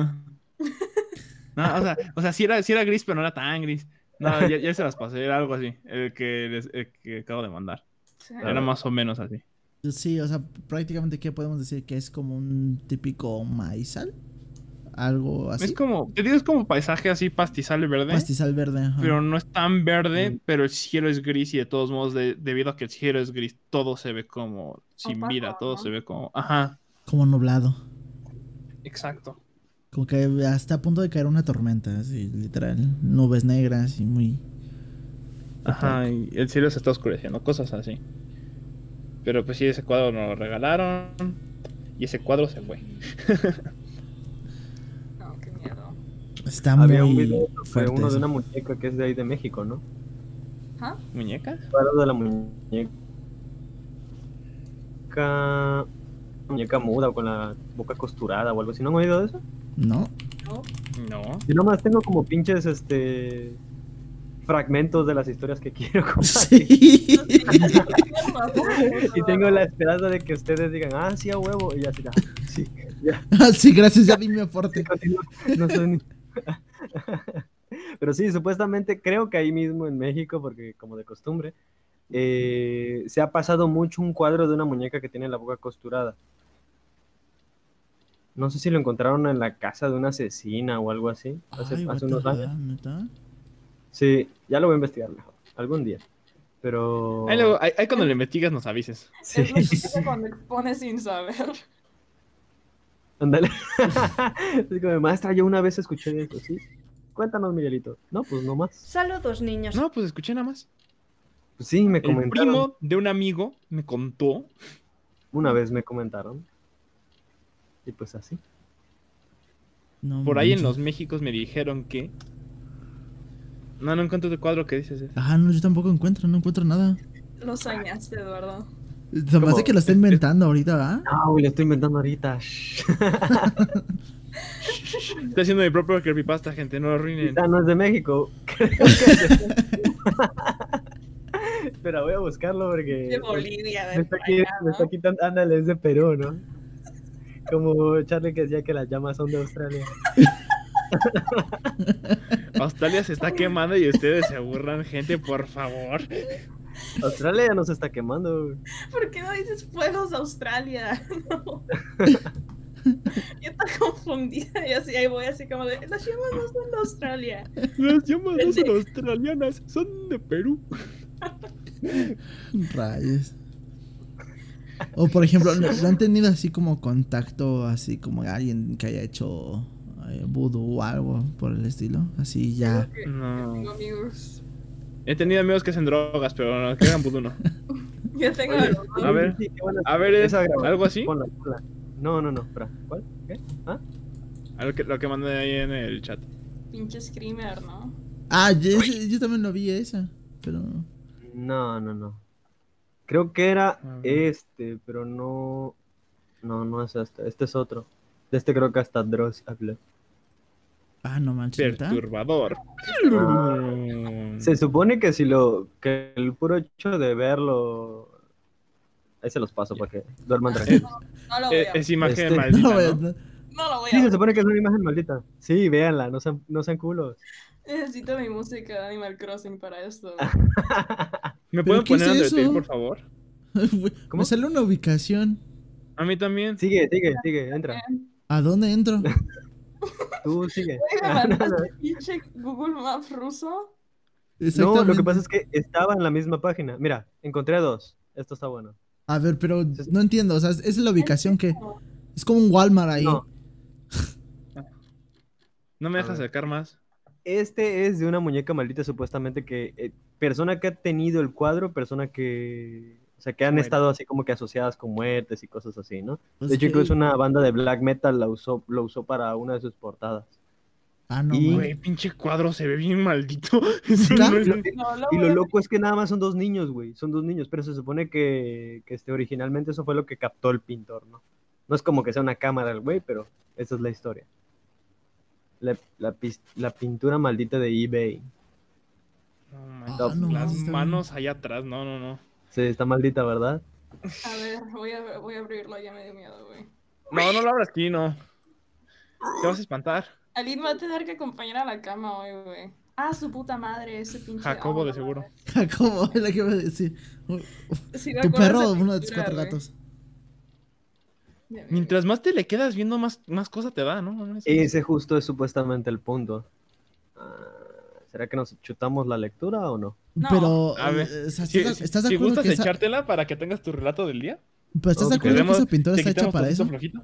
No, o sea, o sea sí, era, sí era gris, pero no era tan gris. No, ya, ya se las pasé, era algo así. El que, les- el que acabo de mandar. Sí. Era más o menos así. Sí, o sea, prácticamente, ¿qué podemos decir? Que es como un típico maizal. Algo así. Es como, te digo, es como paisaje así pastizal verde. Pastizal verde, ajá. Pero no es tan verde, pero el cielo es gris y de todos modos, de- debido a que el cielo es gris, todo se ve como sin Opaco, vida, todo ¿no? se ve como... Ajá, Como nublado. exacto. Como que hasta a punto de caer una tormenta, así, literal. Nubes negras y muy. Ajá, y el cielo se está oscureciendo, cosas así. Pero pues sí, ese cuadro nos lo regalaron y ese cuadro se fue. Está Había un muy video sobre fuerte. uno de una muñeca que es de ahí de México, ¿no? ¿Ah? ¿Muñeca? De la muñeca. Muñeca muda o con la boca costurada o algo así. ¿No han oído de eso? No. ¿No? No. Yo nomás tengo como pinches este fragmentos de las historias que quiero compartir. Sí. Y tengo la esperanza de que ustedes digan, ah, sí, a huevo. Y ya, sí, ya, sí, ya, Ah, sí, gracias, ya di mi aporte. No soy ni- Pero sí, supuestamente creo que ahí mismo en México, porque como de costumbre, eh, se ha pasado mucho un cuadro de una muñeca que tiene la boca costurada. No sé si lo encontraron en la casa de una asesina o algo así, hace, Ay, hace what unos años. Sí, ya lo voy a investigar mejor, algún día. Pero... Ahí, luego- ahí- ahí cuando le investigas nos avises. Sí. Es lo chido cuando expones sin saber. Ándale. Como, maestra, yo una vez escuché esto, ¿sí? Cuéntanos, Miguelito. No, pues no más. Saludos, niños. No, pues escuché nada más. Pues sí, me El comentaron. primo de un amigo me contó. Una vez me comentaron. Y pues así. No Por ahí en los Méxicos me dijeron que. No, no encuentro el cuadro que dices. eh. Ah, no, yo tampoco encuentro, no encuentro nada. Lo soñaste, Eduardo. Se me que lo está inventando ahorita, ¿verdad? No, güey, lo estoy inventando ahorita. Estoy haciendo mi propio creepypasta, gente, no lo arruinen. Quizá no es de México. Creo que es de- Pero voy a buscarlo porque. De Bolivia, Me de está, aquí, está ¿no? quitando. Ándale, es de Perú, ¿no? Como Charlie que decía que las llamas son de Australia. Australia se está quemando y ustedes se aburran, gente, por favor. Australia ya no se está quemando. güey. ¿Por qué no dices fuegos de Australia? No. Yo estoy confundida y así ahí voy así como de las llamas no son de Australia. Las llamas no son australianas, son de Perú. Rayos. O por ejemplo, ¿no no han tenido así como contacto, así como alguien que haya hecho eh, voodoo o algo por el estilo? Así ya. No. Tengo amigos. He tenido amigos que hacen drogas, pero no, que hagan vudú no. Yo tengo Oye. A ver, Sí, a ver, ¿es algo así? ponla, ponla. No, no, no, espera. ¿Cuál? ¿Qué? ¿Ah? A Lo que, lo que mandé ahí en el chat. Pinche screamer, ¿no? Ah, yo, también lo vi esa. Pero. No, no, no. Creo que era este, pero no. No, no es este. Este es otro. De este creo que hasta Dross habló. Ah, no manches. Perturbador. Se supone que si lo. que el puro hecho de verlo Ahí se los paso para que duerman tranquilos. No lo voy Eh, a Es imagen Este- maldita, No, ¿no? no. No lo voy Sí, a se ver. supone que es una imagen maldita. Sí, véanla, no sean, no sean culos. Necesito mi música de Animal Crossing para esto. ¿Me ¿Pero pueden qué es poner Undertale, por favor? ¿Cómo? Me sale una ubicación. A mí también. sigue, sigue, sigue, entra. ¿A dónde entro? Tú sigue. Güey, me mandaste pinche Google Maps ruso. No, lo que pasa es que estaba en la misma página. Mira, encontré dos. Esto está bueno. A ver, pero no entiendo. O sea, es la ubicación que. Es como un Walmart ahí. No, No me A deja ver. acercar más. este es de una muñeca maldita supuestamente que eh, persona que ha tenido el cuadro, persona que o sea, que han estado así como que asociadas con muertes y cosas así, ¿no? Pues De hecho, que- incluso una banda de black metal la usó, lo usó para una de sus portadas. Ah, no. y-. Güey, pinche cuadro se ve bien maldito. Y lo loco es que nada más son dos niños, güey. Son dos niños, pero se supone que, que este, originalmente eso fue lo que captó el pintor, ¿no? No es como que sea una cámara el güey, pero esa es la historia. La, la pintura maldita de eBay. No, man, Ah, no, las manos allá atrás, no, no, no. Sí, está maldita, ¿verdad? A ver, voy a, voy a abrirlo, ya me dio miedo, güey. No, no lo abras aquí, no. Te vas a espantar. Alin va a tener que acompañar a la cama hoy, güey. Ah, su puta madre, ese pinche. Jacobo, oh, de seguro. Jacobo, es lo que iba a decir. Sí, Tu perro o uno de tus cuatro güey. gatos. Mientras más te le quedas viendo, más, más cosas te da, ¿no? No, es- Ese justo es supuestamente el punto. Ah, ¿Será que nos chutamos la lectura o no? No. Pero. A ver, eh, o sea, Si, ¿estás, si- estás de si acuerdo gustas que esa, echártela para que tengas tu relato del día. pero estás de acuerdo que esa pintura está hecha para eso? flojito.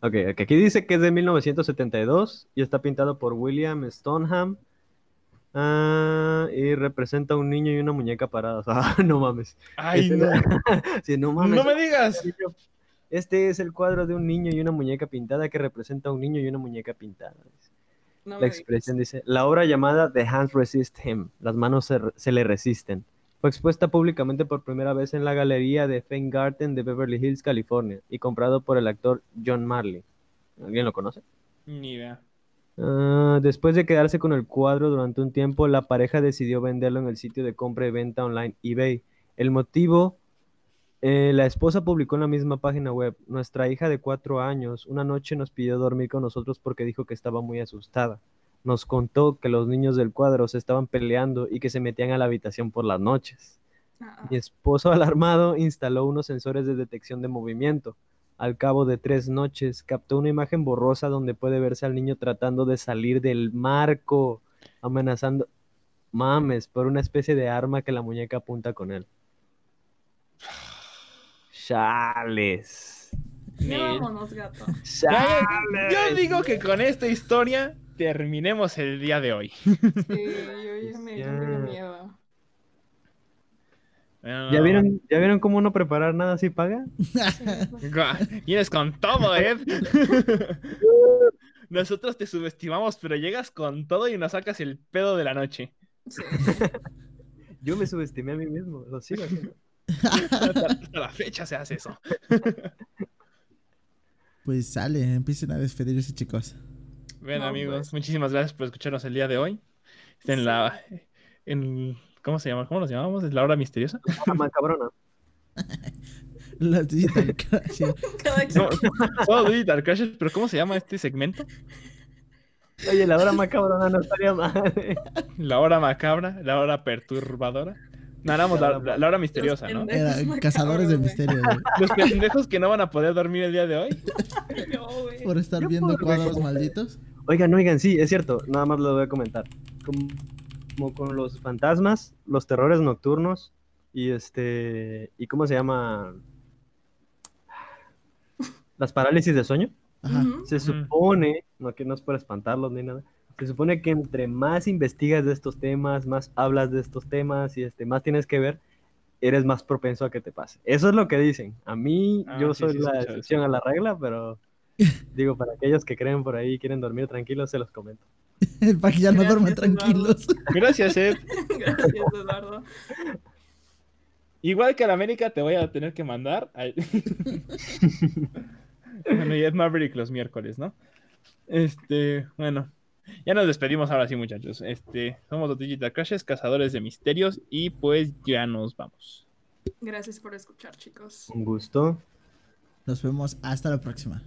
Ok, ok, aquí dice que es de 1972 y está pintado por William Stoneham. Ah, y representa a un niño y una muñeca paradas. Ah, no mames. Ay, Este- no. Sí, no mames. No me digas. Este es el cuadro de un niño y una muñeca pintada que representa a un niño y una muñeca pintada. No La expresión dice, la obra llamada The Hands Resist Him, las manos se le resisten, fue expuesta públicamente por primera vez en la galería de Feingarten de Beverly Hills, California, y comprado por el actor John Marley. ¿Alguien lo conoce? Ni idea. Ah, después de quedarse con el cuadro durante un tiempo, la pareja decidió venderlo en el sitio de compra y venta online eBay. El motivo, eh, la esposa publicó en la misma página web, nuestra hija de cuatro años una noche nos pidió dormir con nosotros porque dijo que estaba muy asustada. Nos contó que los niños del cuadro se estaban peleando y que se metían a la habitación por las noches. Ah, Mi esposo alarmado instaló unos sensores de detección de movimiento. Al cabo de tres noches, captó una imagen borrosa donde puede verse al niño tratando de salir del marco, amenazando, mames, por una especie de arma que la muñeca apunta con él. Chales. Ya vámonos, gato. Ya, Yo Chales. digo que con esta historia terminemos el día de hoy. Sí, yo ya me, ya me dio miedo. ¿Ya vieron, ¿Ya vieron cómo no preparar nada si paga? Vienes con todo, Ed. Nosotros te subestimamos, pero llegas con todo y nos sacas el pedo de la noche. Sí. Yo me subestimé a mí mismo, lo sigo haciendo. Hasta, hasta la fecha se hace eso. Pues sale, empiecen a despedirse, chicos. Bien, No, amigos, pues. muchísimas gracias por escucharnos el día de hoy. Está en la. En, ¿Cómo se llama? ¿Cómo nos llamamos? ¿Es la hora misteriosa? Ah, macabrona. La digital crash. Cada quien. No, solo Digital Crashes, pero ¿cómo se llama este segmento? Oye, la hora macabrona no estaría mal. La hora macabra, la hora perturbadora. No, éramos la, la- la hora misteriosa, ¿no? Era cazadores de güey. misterio, güey, Los pendejos que no van a poder dormir el día de hoy. Güey. Por estar Yo viendo cuadros malditos. Oigan, oigan, sí, es cierto, nada más lo voy a comentar. Como, como con los fantasmas, los terrores nocturnos y este, ¿y cómo se llama? Las parálisis de sueño. Ajá. Se supone, no que no es por espantarlos ni nada, se supone que entre más investigas de estos temas, más hablas de estos temas y este, más tienes que ver, eres más propenso a que te pase. Eso es lo que dicen. A mí, Ah, yo sí, soy sí, la excepción eso. a la regla, pero digo, para aquellos que creen por ahí y quieren dormir tranquilos, se los comento. Para que ya no Gracias, duerman Eduardo. tranquilos. Gracias, Ed. Gracias, Eduardo. Igual que a la América te voy a tener que mandar. Ay. bueno, y Ed Maverick los miércoles, ¿no? Este, bueno. Ya nos despedimos ahora sí, muchachos. Este, somos los Digital Crashes, cazadores de misterios, y pues ya nos vamos. Gracias por escuchar, chicos. Un gusto. Nos vemos hasta la próxima.